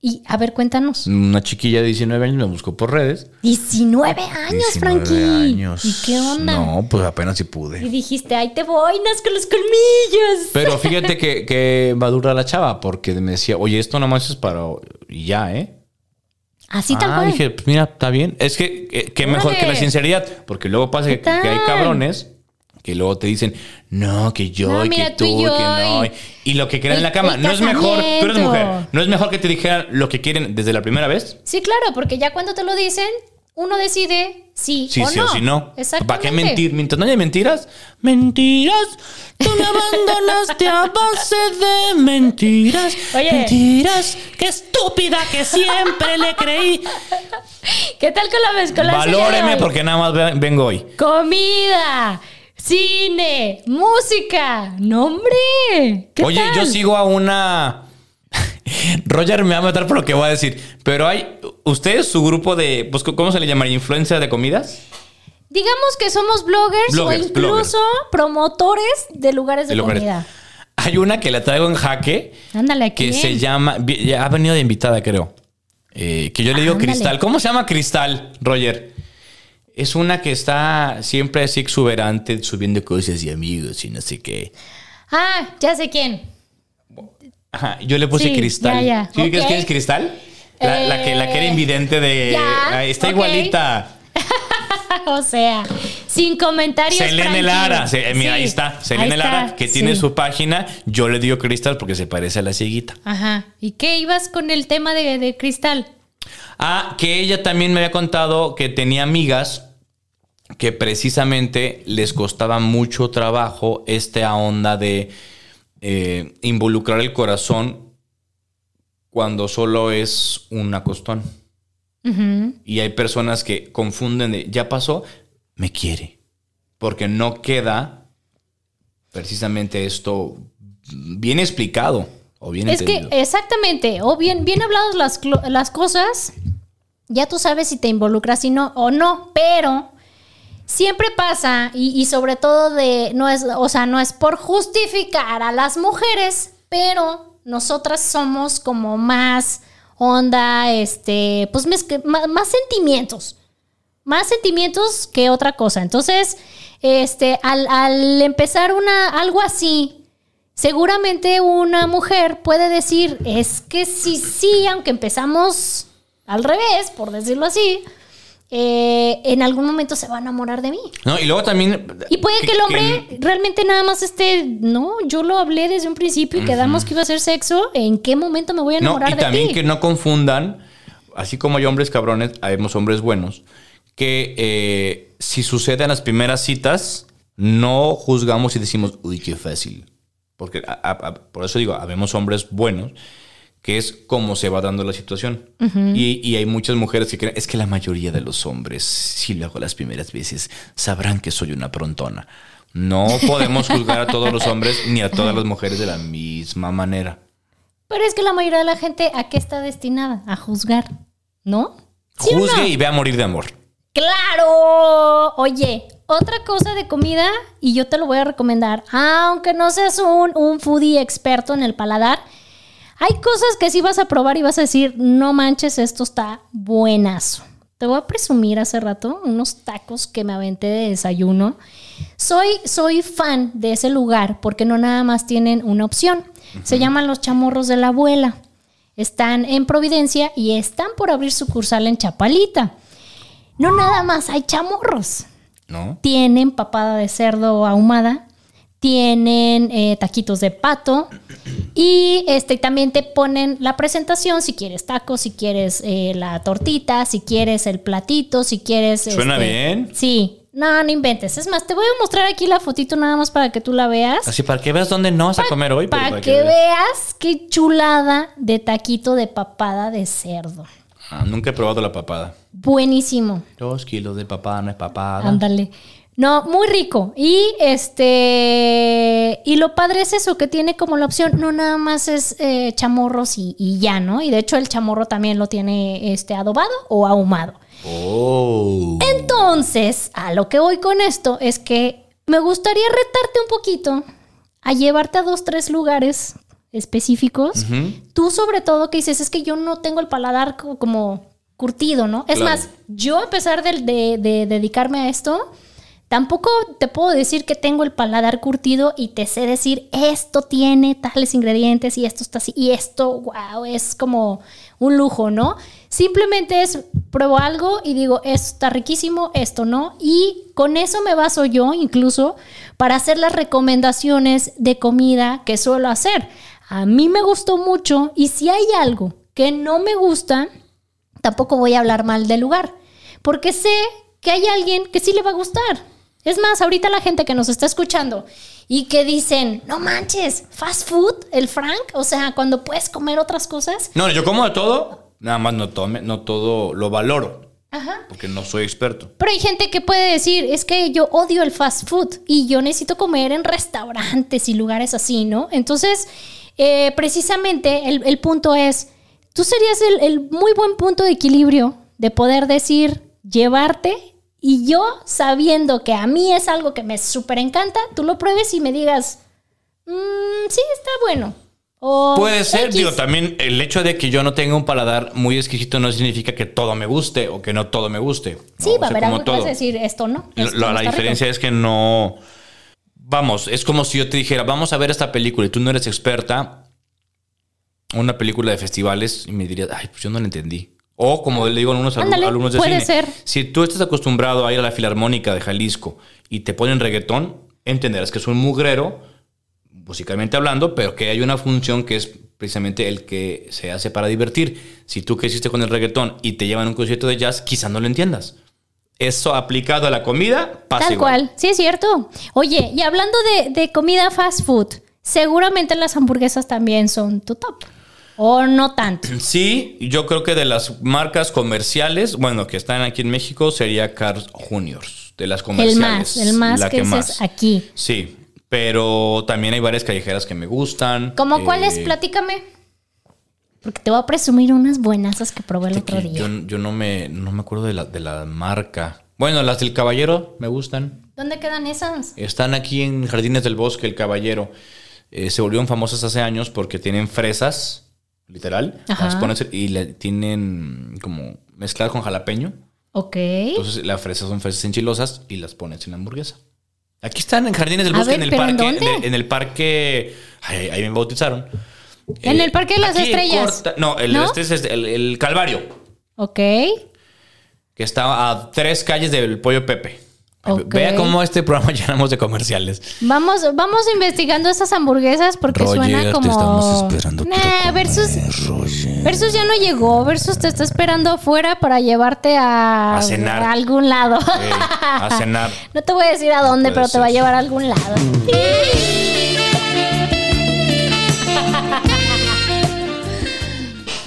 Y a ver, cuéntanos. Una chiquilla de 19 años me buscó por redes. 19 años, 19 Frankie. años. ¿Y qué onda? No, pues apenas si Y pude. dijiste, ahí te voy, nazco los colmillos. Pero fíjate que, que va dura la chava porque me decía, oye, esto nomás es para... Y ya, ¿eh? Así tal ah, cual. dije, pues mira, está bien. Es que eh, qué mejor que la sinceridad, porque luego pasa que hay cabrones que luego te dicen, no, que yo, No, y mira, que tú y yo, que no. y- Y, lo que quieren en la cama. No es mejor, tú eres mujer, no es mejor que te dijeran lo que quieren desde la primera vez. Sí, claro, porque ya cuando te lo dicen, uno decide sí, Sí, o sí no. o sí no. Exactamente. ¿Para qué mentir? Mientras no haya mentiras, mentiras. Tú me abandonaste a base de mentiras. Oye. Mentiras. Qué estúpida que siempre le creí. ¿Qué tal con la mezcolanza? Valóreme porque nada más ve- vengo hoy. Comida, cine, música. ¡No, hombre! ¿Qué Oye, tal? yo sigo a una. Roger me va a matar por lo que voy a decir. Pero hay. ¿Ustedes, su grupo de. Pues, ¿Cómo se le llamaría? ¿Influencia de comidas? Digamos que somos bloggers, Bloggers, o incluso promotores de lugares de, De lugares. comida. Hay una que la traigo en jaque. Ándale aquí. que se llama. Ha venido de invitada, creo. Eh, que yo le digo Ándale. Cristal. ¿Cómo se llama Cristal, Roger? Es una que está siempre así exuberante, subiendo cosas y amigos y no sé qué. Ah, ya sé quién. Ajá, yo le puse Sí, Cristal. ya, ya. ¿Sí ubicas Ok. quién es Cristal? La, la que, la que era Eh, invidente de. ya, Ay, está igualita. o sea, sin comentarios. Selene. Lara. Se- eh, mira, Sí, ahí está. Selene ahí Lara, que tiene sí. su página. Yo le digo Cristal porque se parece a la cieguita. Ajá. ¿Y qué ibas con el tema de, de cristal? Ah, que ella también me había contado que tenía amigas que precisamente les costaba mucho trabajo esta onda de eh, involucrar el corazón cuando solo es un acostón. Ujú. Y hay personas que confunden de, ya pasó, me quiere. Porque no queda precisamente esto bien explicado o bien Es que entendido. exactamente, o bien, bien habladas las, las cosas, ya tú sabes si te involucras y no, o no, pero siempre pasa, y, y sobre todo de, no es, o sea, no es por justificar a las mujeres, pero nosotras somos como más onda, este, pues más sentimientos más sentimientos que otra cosa. Entonces, este, al, al empezar una, algo así, seguramente una mujer puede decir, es que sí, sí, aunque empezamos al revés, por decirlo así, eh, en algún momento se va a enamorar de mí. No, y luego también... Y puede que el hombre realmente nada más esté, no, yo lo hablé desde un principio y quedamos que iba a ser sexo, ¿en qué momento me voy a No, enamorar y de también ti? que no confundan, así como hay hombres cabrones, habemos hombres buenos, que eh, si sucede en las primeras citas, no juzgamos y decimos, uy, qué fácil. Porque a- a- a- por eso digo, habemos hombres buenos, que es como se va dando la situación. y, y hay muchas mujeres que creen, es que la mayoría de los hombres, si lo hago las primeras veces, sabrán que soy una prontona. No podemos juzgar a todos los hombres ni a todas las mujeres de la misma manera. Pero es que la mayoría de la gente, ¿a qué está destinada? A juzgar, ¿no? ¿Sí o Juzgue no? y vea morir de amor. ¡Claro! Oye, otra cosa de comida, y yo te lo voy a recomendar, aunque no seas un, un foodie experto en el paladar, hay cosas que sí vas a probar y vas a decir, no manches, esto está buenazo. Te voy a presumir hace rato unos tacos que me aventé de desayuno. Soy, soy fan de ese lugar porque no nada más tienen una opción. Se llaman los chamorros de la abuela. Están en Providencia y están por abrir sucursal en Chapalita. No nada más hay chamorros. ¿No? Tienen papada de cerdo ahumada, tienen eh, taquitos de pato y este también te ponen la presentación si quieres tacos, si quieres eh, la tortita, si quieres el platito, si quieres. Suena este, bien. Sí. No, no inventes. Es más, te voy a mostrar aquí la fotito nada más para que tú la veas. Así para que veas dónde no vas a comer hoy. Para que veas. veas qué chulada de taquito de papada de cerdo. Ah, nunca he probado la papada. Buenísimo. Dos kilos de papada no es papada. Ándale. No, muy rico. Y este. Y lo padre es eso, que tiene como la opción, no nada más es eh, chamorros y, y ya, ¿no? Y de hecho, el chamorro también lo tiene este adobado o ahumado. Oh. Entonces, a lo que voy con esto es que me gustaría retarte un poquito a llevarte a dos, tres lugares específicos. Tú sobre todo que dices, es que yo no tengo el paladar co- como curtido, ¿no? Es Claro. más, yo a pesar de, de- de dedicarme a esto, tampoco te puedo decir que tengo el paladar curtido y te sé decir, esto tiene tales ingredientes y esto está así, y esto, wow, es como un lujo, ¿no? Simplemente es, pruebo algo y digo, esto está riquísimo, esto no, y con eso me baso yo incluso para hacer las recomendaciones de comida que suelo hacer. A mí me gustó mucho y si hay algo que no me gusta, tampoco voy a hablar mal del lugar. porque sé que hay alguien que sí le va a gustar. Es más, ahorita la gente que nos está escuchando y que dicen, no manches, fast food, el Frank, o sea, cuando puedes comer otras cosas. No, yo como de todo, nada más no, tome, no todo lo valoro, Ajá. porque no soy experto. Pero hay gente que puede decir, es que yo odio el fast food y yo necesito comer en restaurantes y lugares así, ¿no? Entonces, eh, precisamente el, el punto es, tú serías el, el muy buen punto de equilibrio de poder decir, llevarte y yo sabiendo que a mí es algo que me súper encanta, tú lo pruebes y me digas, "Mm, sí, está bueno. O Puede ser, X. digo, también el hecho de que yo no tenga un paladar muy exquisito no significa que todo me guste o que no todo me guste. Sí, ¿no? O va a haber algo que vas todo. a decir, esto no. Esto lo- no la está rico". diferencia es que no. Vamos, es como si yo te dijera, vamos a ver esta película y tú no eres experta. Una película de festivales y me dirías, ay, pues yo no la entendí. O como le digo a alum- Ándale, alumnos de puede cine, ser. si tú estás acostumbrado a ir a la Filarmónica de Jalisco y te ponen reggaetón, entenderás que es un mugrero, musicalmente hablando, pero que hay una función que es precisamente el que se hace para divertir. Si tú creciste con el reggaetón y te llevan a un concierto de jazz, quizá no lo entiendas. Eso aplicado a la comida pasa Tal igual. cual, sí es cierto. Oye, y hablando de, de comida fast food, seguramente las hamburguesas también son tu top. O no tanto. Sí, yo creo que de las marcas comerciales, bueno, que están aquí en México, sería Carl's Juniors. De las El comerciales. más, el más la que, dices aquí. Sí, pero también hay varias callejeras que me gustan. ¿Cómo cuáles? Eh, Platícame. Porque te voy a presumir unas buenas que probé el que otro día. Yo, yo no, me, no me acuerdo de la, de la marca. Bueno, las del Caballero me gustan. ¿Dónde quedan esas? Están aquí en Jardines del Bosque, el Caballero. Eh, se volvieron famosas hace años porque tienen fresas, literal. Ajá. Las pones y le tienen como mezcladas con jalapeño. Ok. Entonces las fresas son fresas enchilosas y las pones en la hamburguesa. Aquí están en Jardines del Bosque, ver, en el ¿pero en parque. dónde? en el parque. Ay, ahí me bautizaron. En Eh, el Parque de las Estrellas. Corta- no, el, ¿No? este es el, el Calvario, Ok. que está a tres calles del Pollo Pepe. Vea cómo este programa llenamos de comerciales. Vamos, vamos investigando esas hamburguesas porque Roger, suena te como. estamos esperando, Nah, quiero comer, versus. Versus ya no llegó. Versus te está esperando afuera para llevarte a. A cenar. a algún lado. A cenar. No te voy a decir a dónde, pero te va a llevar a algún lado.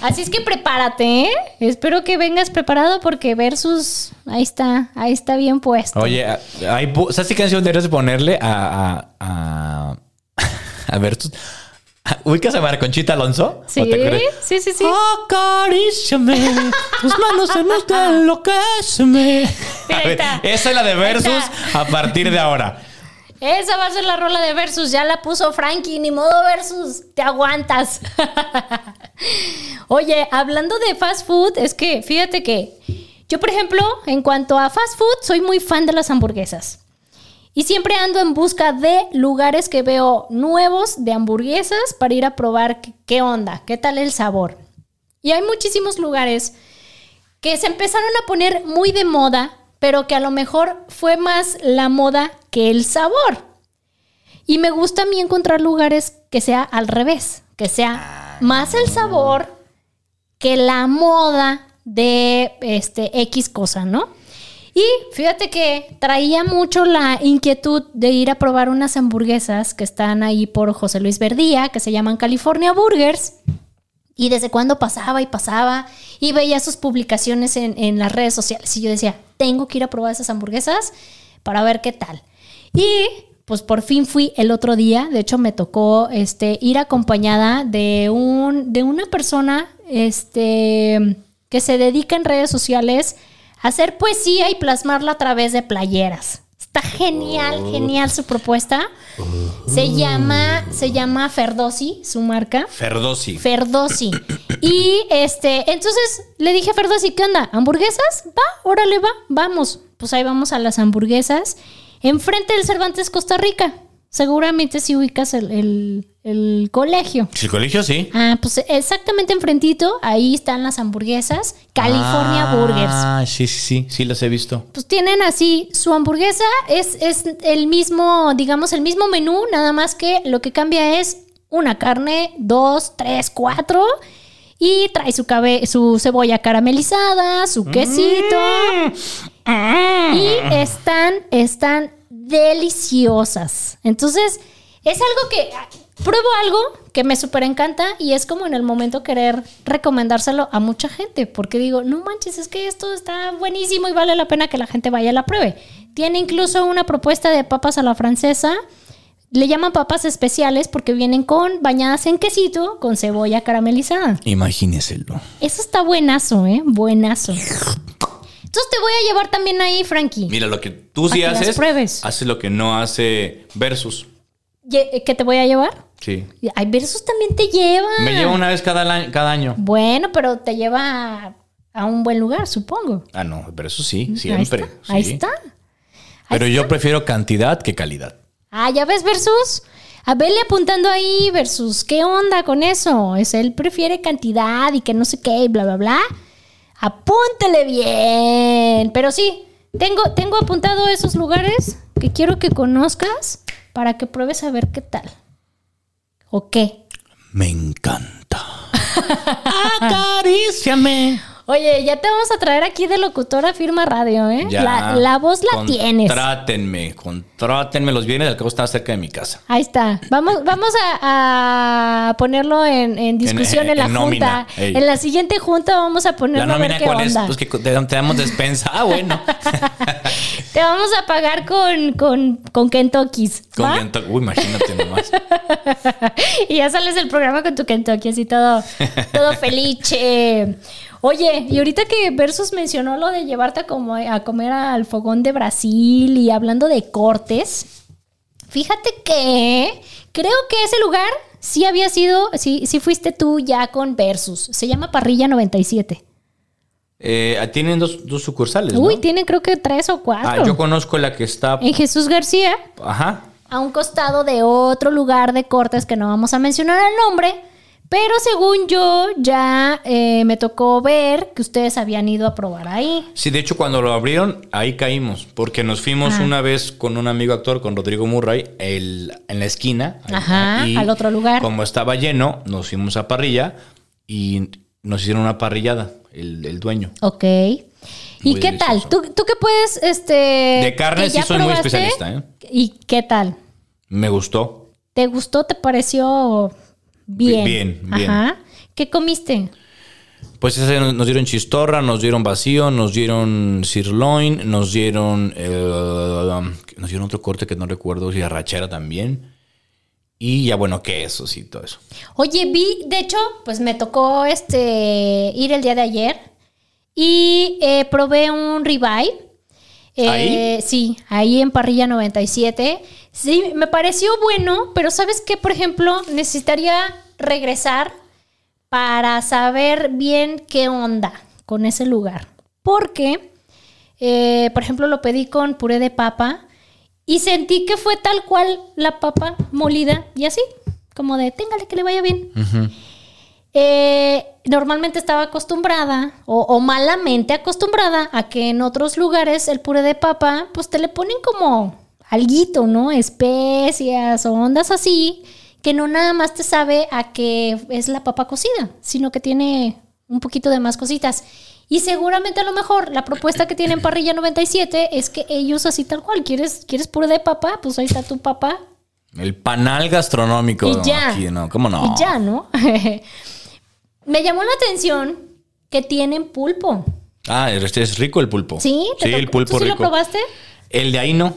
Así es que prepárate, ¿eh? Espero que vengas preparado porque Versus, ahí está, ahí está bien puesto. Oye, hay, ¿sabes qué canción deberías de ponerle a. a, a, a ver, tú- ¿Ubicas a Marconchita Alonso? Sí, sí, sí, sí. Acaríciame, tus manos en el te enloqueceme. Esa es la de Versus a partir de ahora. Esa va a ser la rola de Versus. Ya la puso Frankie. Ni modo Versus. Te aguantas. Oye, hablando de fast food, es que fíjate que yo, por ejemplo, en cuanto a fast food, soy muy fan de las hamburguesas. Y siempre ando en busca de lugares que veo nuevos de hamburguesas para ir a probar qué, onda, qué tal el sabor. Y hay muchísimos lugares que se empezaron a poner muy de moda, pero que a lo mejor fue más la moda que el sabor. Y me gusta a mí encontrar lugares que sea al revés, que sea más el sabor que la moda de este X cosa, ¿no? Y fíjate que traía mucho la inquietud de ir a probar unas hamburguesas que están ahí por José Luis Verdía, que se llaman California Burgers. Y desde cuando pasaba y pasaba y veía sus publicaciones en, las redes sociales y yo decía, tengo que ir a probar esas hamburguesas para ver qué tal. Y pues por fin fui el otro día, de hecho me tocó este, ir acompañada de, un, de una persona este, que se dedica en redes sociales a hacer poesía y plasmarla a través de playeras. Está genial, genial su propuesta. Se llama, se llama Ferdosi, su marca. Ferdosi. Ferdosi. Y este, entonces le dije a Ferdosi, ¿qué onda? ¿Hamburguesas? Va, órale, va, vamos. Pues ahí vamos a las hamburguesas. Enfrente del Cervantes, Costa Rica. Seguramente si ubicas el, el- el colegio. el colegio sí. Ah, pues exactamente enfrentito, ahí están las hamburguesas. California Burgers. Ah, sí, sí, sí, sí las he visto. Pues tienen así, su hamburguesa es, es el mismo, digamos, el mismo menú, nada más que lo que cambia es una carne, dos, tres, cuatro. Y trae su, cabe- su cebolla caramelizada, su quesito. Y están, están deliciosas. Entonces, es algo que ah, pruebo algo que me súper encanta y es como en el momento querer recomendárselo a mucha gente, porque digo, no manches, es que esto está buenísimo y vale la pena que la gente vaya a la pruebe. Tiene incluso una propuesta de papas a la francesa. Le llaman papas especiales porque vienen con bañadas en quesito con cebolla caramelizada. Imagíneselo. Eso está buenazo, ¿eh? Buenazo. Entonces te voy a llevar también ahí, Frankie. Mira, lo que tú sí haces, pruebes. haces lo que no hace Versus. Ye- ¿Qué te voy a llevar? Sí. Ay, Versus también te lleva. Me llevo una vez cada, cada año. Bueno, pero te lleva a un buen lugar, supongo. Ah, no, Versus sí, Ahí siempre. está. Ahí sí. está. Pero yo prefiero cantidad que calidad. Ah, ya ves, Versus. A verle apuntando ahí, Versus. ¿Qué onda con eso? Es él prefiere cantidad y que no sé qué y bla, bla, bla. Apúntele bien. Pero sí, tengo, tengo apuntado esos lugares que quiero que conozcas para que pruebes a ver qué tal. ¿O qué? Me encanta. Acaríciame. Oye, ya te vamos a traer aquí de locutora firma radio, ¿eh? Ya. La, la voz la tienes. Contrátenme, contrátenme los bienes, al cabo están cerca de mi casa. Ahí está. Vamos, vamos a, a ponerlo en, en discusión en, En- la en nómina, junta. ey. En la siguiente junta vamos a ponerlo La a ver nómina, qué ¿cuál es? onda. Pues que te, te damos despensa. Ah, bueno. Te vamos a pagar con, con, con Kentucky's. Con viento- Uy, imagínate nomás. y ya sales del programa con tu Kentucky, así todo, todo feliz. Oye, y ahorita que Versus mencionó lo de llevarte a, como- a comer al fogón de Brasil y hablando de cortes, fíjate que creo que ese lugar sí había sido, sí, sí fuiste tú ya con Versus. Se llama Parrilla 97. Eh, tienen dos, dos sucursales, ¿no? Uy, tienen creo que tres o cuatro. Ah, yo conozco la que está. En Jesús García, Ajá. a un costado de otro lugar de cortes que no vamos a mencionar el nombre, pero según yo ya eh, me tocó ver que ustedes habían ido a probar ahí. Sí, de hecho, cuando lo abrieron, ahí caímos. Porque nos fuimos Ah. una vez con un amigo actor, con Rodrigo Murray, el- en la esquina. Ajá, al otro lugar. Como estaba lleno, nos fuimos a parrilla y nos hicieron una parrillada, el, el dueño. Ok. ¿Y qué tal? ¿Tú, tú qué puedes, este... De carne sí soy muy especialista, ¿eh? ¿Y qué tal? Me gustó. ¿Te gustó? ¿Te pareció bien? Bien, bien. Ajá. ¿Qué comiste? Pues nos dieron chistorra, nos dieron vacío, nos dieron sirloin, nos dieron. eh, nos dieron otro corte que no recuerdo, si arrachera también. Y ya, bueno, quesos y todo eso. Oye, vi, de hecho, pues me tocó este ir el día de ayer y eh, probé un ribeye. Eh, ¿Ahí? Sí, ahí en Parrilla 97. Sí, me pareció bueno, pero ¿sabes qué? Por ejemplo, necesitaría regresar para saber bien qué onda con ese lugar. Porque, eh, por ejemplo, lo pedí con puré de papa y sentí que fue tal cual la papa molida y así, como de, téngale que le vaya bien. Eh, normalmente estaba acostumbrada o, o malamente acostumbrada a que en otros lugares el puré de papa pues te le ponen como alguito, ¿no? Especias o ondas así que no nada más te sabe a que es la papa cocida, sino que tiene un poquito de más cositas. Y seguramente a lo mejor la propuesta que tienen Parrilla 97 es que ellos así tal cual, ¿quieres, quieres puré de papa? Pues ahí está tu papa El panal gastronómico. y ya. aquí, ¿no? ¿Cómo no? Y ya, ¿no? Me llamó la atención que tienen pulpo. Ah, es rico el pulpo. ¿Sí? ¿Te Sí, el pulpo ¿Tú sí rico. lo probaste? El de ahí no,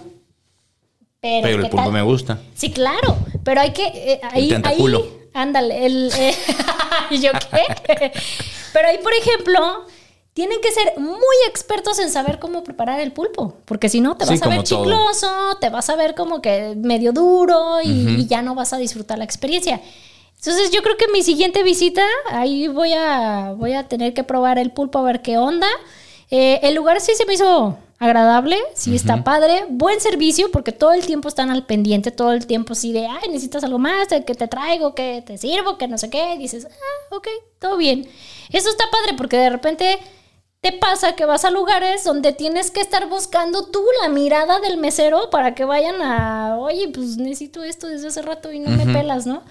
Pero, pero el ¿qué pulpo tal? me gusta. Sí, claro. Pero hay que. eh, ahí, ahí- ándale. El, eh, ¿Y yo qué? pero ahí, por ejemplo. Tienen que ser muy expertos en saber cómo preparar el pulpo, porque si no te Sí, vas a ver todo. chicloso, te vas a ver como que medio duro y, y ya no vas a disfrutar la experiencia. Entonces yo creo que mi siguiente visita, ahí voy a, voy a tener que probar el pulpo a ver qué onda. Eh, el lugar sí se me hizo agradable, sí está padre, buen servicio porque todo el tiempo están al pendiente, todo el tiempo así de, ay, necesitas algo más, que te traigo, que te sirvo, que no sé qué, y dices, ah, ok, todo bien. Eso está padre porque de repente te pasa que vas a lugares donde tienes que estar buscando tú la mirada del mesero para que vayan a, oye, pues necesito esto desde hace rato y no me pelas, ¿no?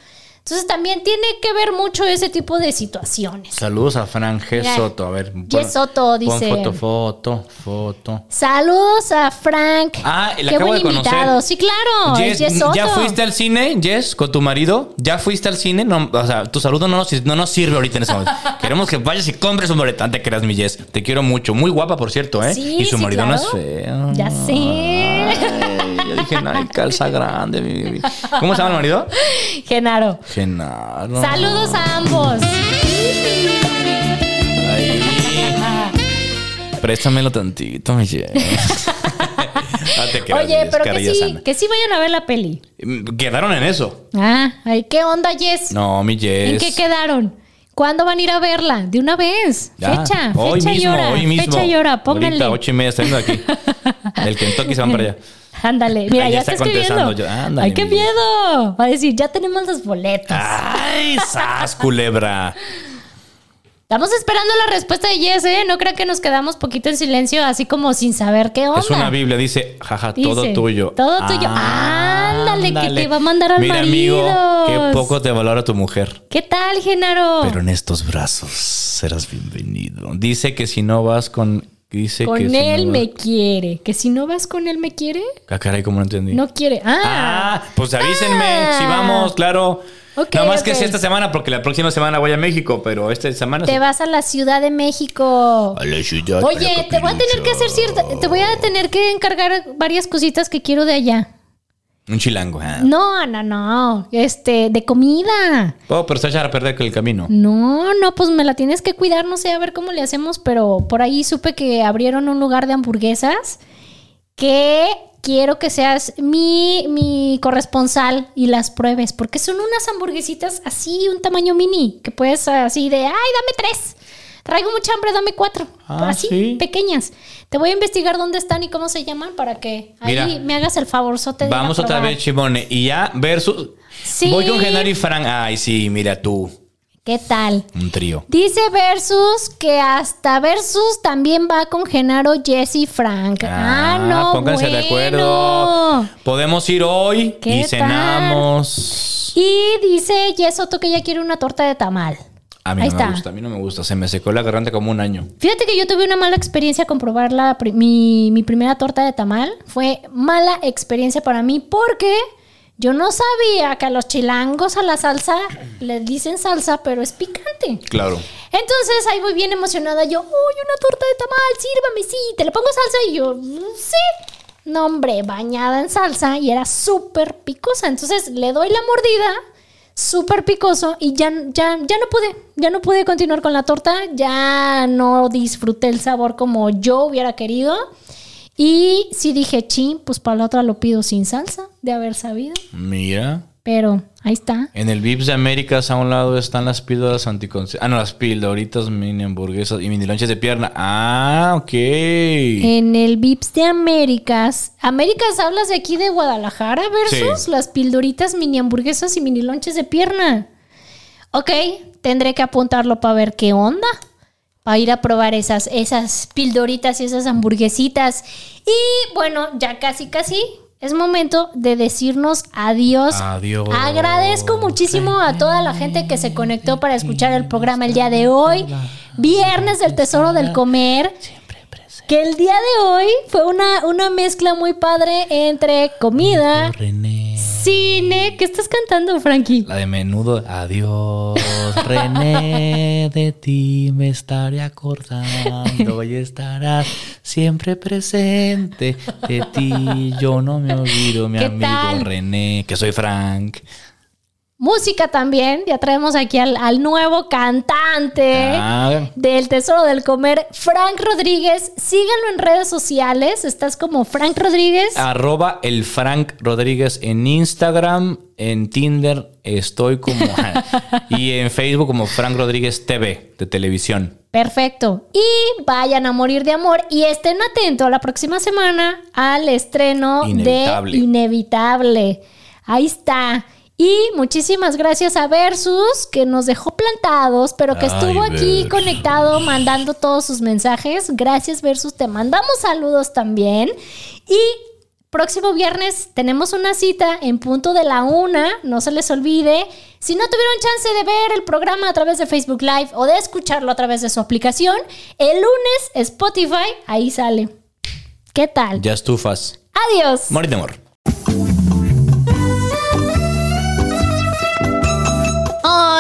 Entonces también tiene que ver mucho ese tipo de situaciones. Saludos a Fran G. Mira, Soto. A ver. G. Soto dice- Pon foto, foto, foto. Saludos a Frank. Ah, la Qué acabo buen de conocer. invitado. Sí, claro. es Jess, Jess Soto. ¿Ya fuiste al cine, Jess, con tu marido? ¿Ya fuiste al cine? No, o sea, tu saludo no nos, no nos sirve ahorita en ese momento. Queremos que vayas y compres un boleto. No te creas, mi Jess. Te quiero mucho. Muy guapa, por cierto, ¿eh? Sí, y su sí, marido no es feo. Ya sé. Ay, dije, ay, calza grande, mi baby. ¿Cómo se llama el marido? Genaro. Genaro. Saludos a ambos. Ay. Préstamelo tantito, mi Jess. No te creas, Oye, pero que sí, sana. que sí vayan a ver la peli. Quedaron en eso. Ah, ay, ¿qué onda, Jess? No, mi Jess. ¿En qué quedaron? ¿Cuándo van a ir a verla? De una vez. Ya, Fecha, hoy fecha y mismo, hora. hoy mismo. Fecha y hora, pónganle. Ahorita, ocho y media, saliendo de aquí. Del Kentucky se van para allá. Ándale, mira, Ahí ya está está escribiendo. yo. Ándale, Ay, qué miedo. Va a decir, ya tenemos los boletos. ¡Ay, sas, culebra! Estamos esperando la respuesta de Jess, ¿eh? No crean que nos quedamos poquito en silencio, así como sin saber qué onda. Es una Biblia, dice, jaja, todo Dice, tuyo. todo tuyo. Ándale, que te va a mandar al Mira, marido. amigo, qué poco te valora tu mujer. ¿Qué tal, Genaro? Pero en estos brazos serás bienvenido. Dice que si no vas con... Dice que con si él no me quiere. Que si no vas con él me quiere, Ah, caray, ¿cómo no entendí? no quiere. Ah, Ah, pues avísenme. Ah. Si vamos, claro. Ok, Nada más que sea esta semana, porque la próxima semana voy a México, pero esta semana... te sí. vas a la Ciudad de México. A la ciudad, Oye, a la te voy a tener que hacer cierta, te voy a tener que encargar varias cositas que quiero de allá. Un chilango. ah. No, no, no, este, de comida. Oh, pero está echar a perder el camino. No, no, pues me la tienes que cuidar, no sé, a ver cómo le hacemos, pero por ahí supe que abrieron un lugar de hamburguesas que quiero que seas mi, mi corresponsal y las pruebes, porque son unas hamburguesitas así, un tamaño mini, que puedes así de, ay, dame tres. Traigo mucha hambre, dame cuatro. Ah, así, ¿sí? pequeñas. Te voy a investigar dónde están y cómo se llaman para que Mira, ahí me hagas el favorzote de Vamos otra vez, Chimone. Y ya, versus. Sí. Voy con Genaro y Fran. Ay, sí, mira tú. ¿Qué tal? Un trío. Dice Versus que hasta Versus también va con Genaro, Jesse, Frank. Ah, no. Pónganse de bueno. acuerdo. Podemos ir hoy ¿Qué y tal? cenamos. Y dice Jess Soto que ella quiere una torta de tamal. A mí Ahí no me está. gusta, a mí no me gusta. Se me secó la garganta como un año. Fíjate que yo tuve una mala experiencia con probar la mi, mi primera torta de tamal. Fue mala experiencia para mí porque yo no sabía que a los chilangos a la salsa le dicen salsa, pero es picante. Claro. Entonces ahí voy bien emocionada. Yo, uy, una torta de tamal, sírvame, sí, te le pongo salsa. Y yo, "Mm, sí. No, hombre, bañada en salsa y era súper picosa. Entonces le doy la mordida, súper picoso, y ya, ya, ya no pude. Ya no pude continuar con la torta. Ya no disfruté el sabor como yo hubiera querido. Y sí dije, chin, pues para la otra lo pido sin salsa, de haber sabido. Mira. Pero ahí está. En el Vips de Américas a un lado están las píldoras anticonceptivas. Ah, no, las pildoritas mini hamburguesas y mini lonches de pierna. Ah, ok. En el Vips de Américas. Américas hablas de aquí de Guadalajara versus Sí. las pildoritas mini hamburguesas y mini lonches de pierna. Ok, tendré que apuntarlo para ver qué onda. Para ir a probar esas, esas pildoritas y esas hamburguesitas. Y bueno, ya casi casi es momento de decirnos adiós. Adiós. Agradezco muchísimo a toda la gente que se conectó para escuchar el programa el día de hoy. Viernes del Tesoro del Comer. Que el día de hoy fue una, una mezcla muy padre entre comida, René. Cine. ¿Qué estás cantando, Frankie? La de menudo. Adiós, René. De ti me estaré acordando y estarás siempre presente. De ti yo no me olvido, mi ¿Qué amigo tal? René. Que soy Frank. Música también. Ya traemos aquí al, al nuevo cantante. Ah, Del Tesoro del Comer, Frank Rodríguez. Síganlo en redes sociales. Estás como Frank Rodríguez. Arroba el Frank Rodríguez en Instagram, en Tinder estoy como y en Facebook como Frank Rodríguez TV de televisión. Perfecto. Y vayan a morir de amor y estén atentos la próxima semana al estreno Inevitable. de Inevitable. Ahí está. Y muchísimas gracias a Versus, que nos dejó plantados, pero que Ay, estuvo aquí Versus. conectado mandando todos sus mensajes. Gracias, Versus. Te mandamos saludos también. Y próximo viernes tenemos una cita en punto de la una, no se les olvide. Si no tuvieron chance de ver el programa a través de Facebook Live o de escucharlo a través de su aplicación, el lunes Spotify, ahí sale. ¿Qué tal? Ya estufas. Adiós. Morir de amor.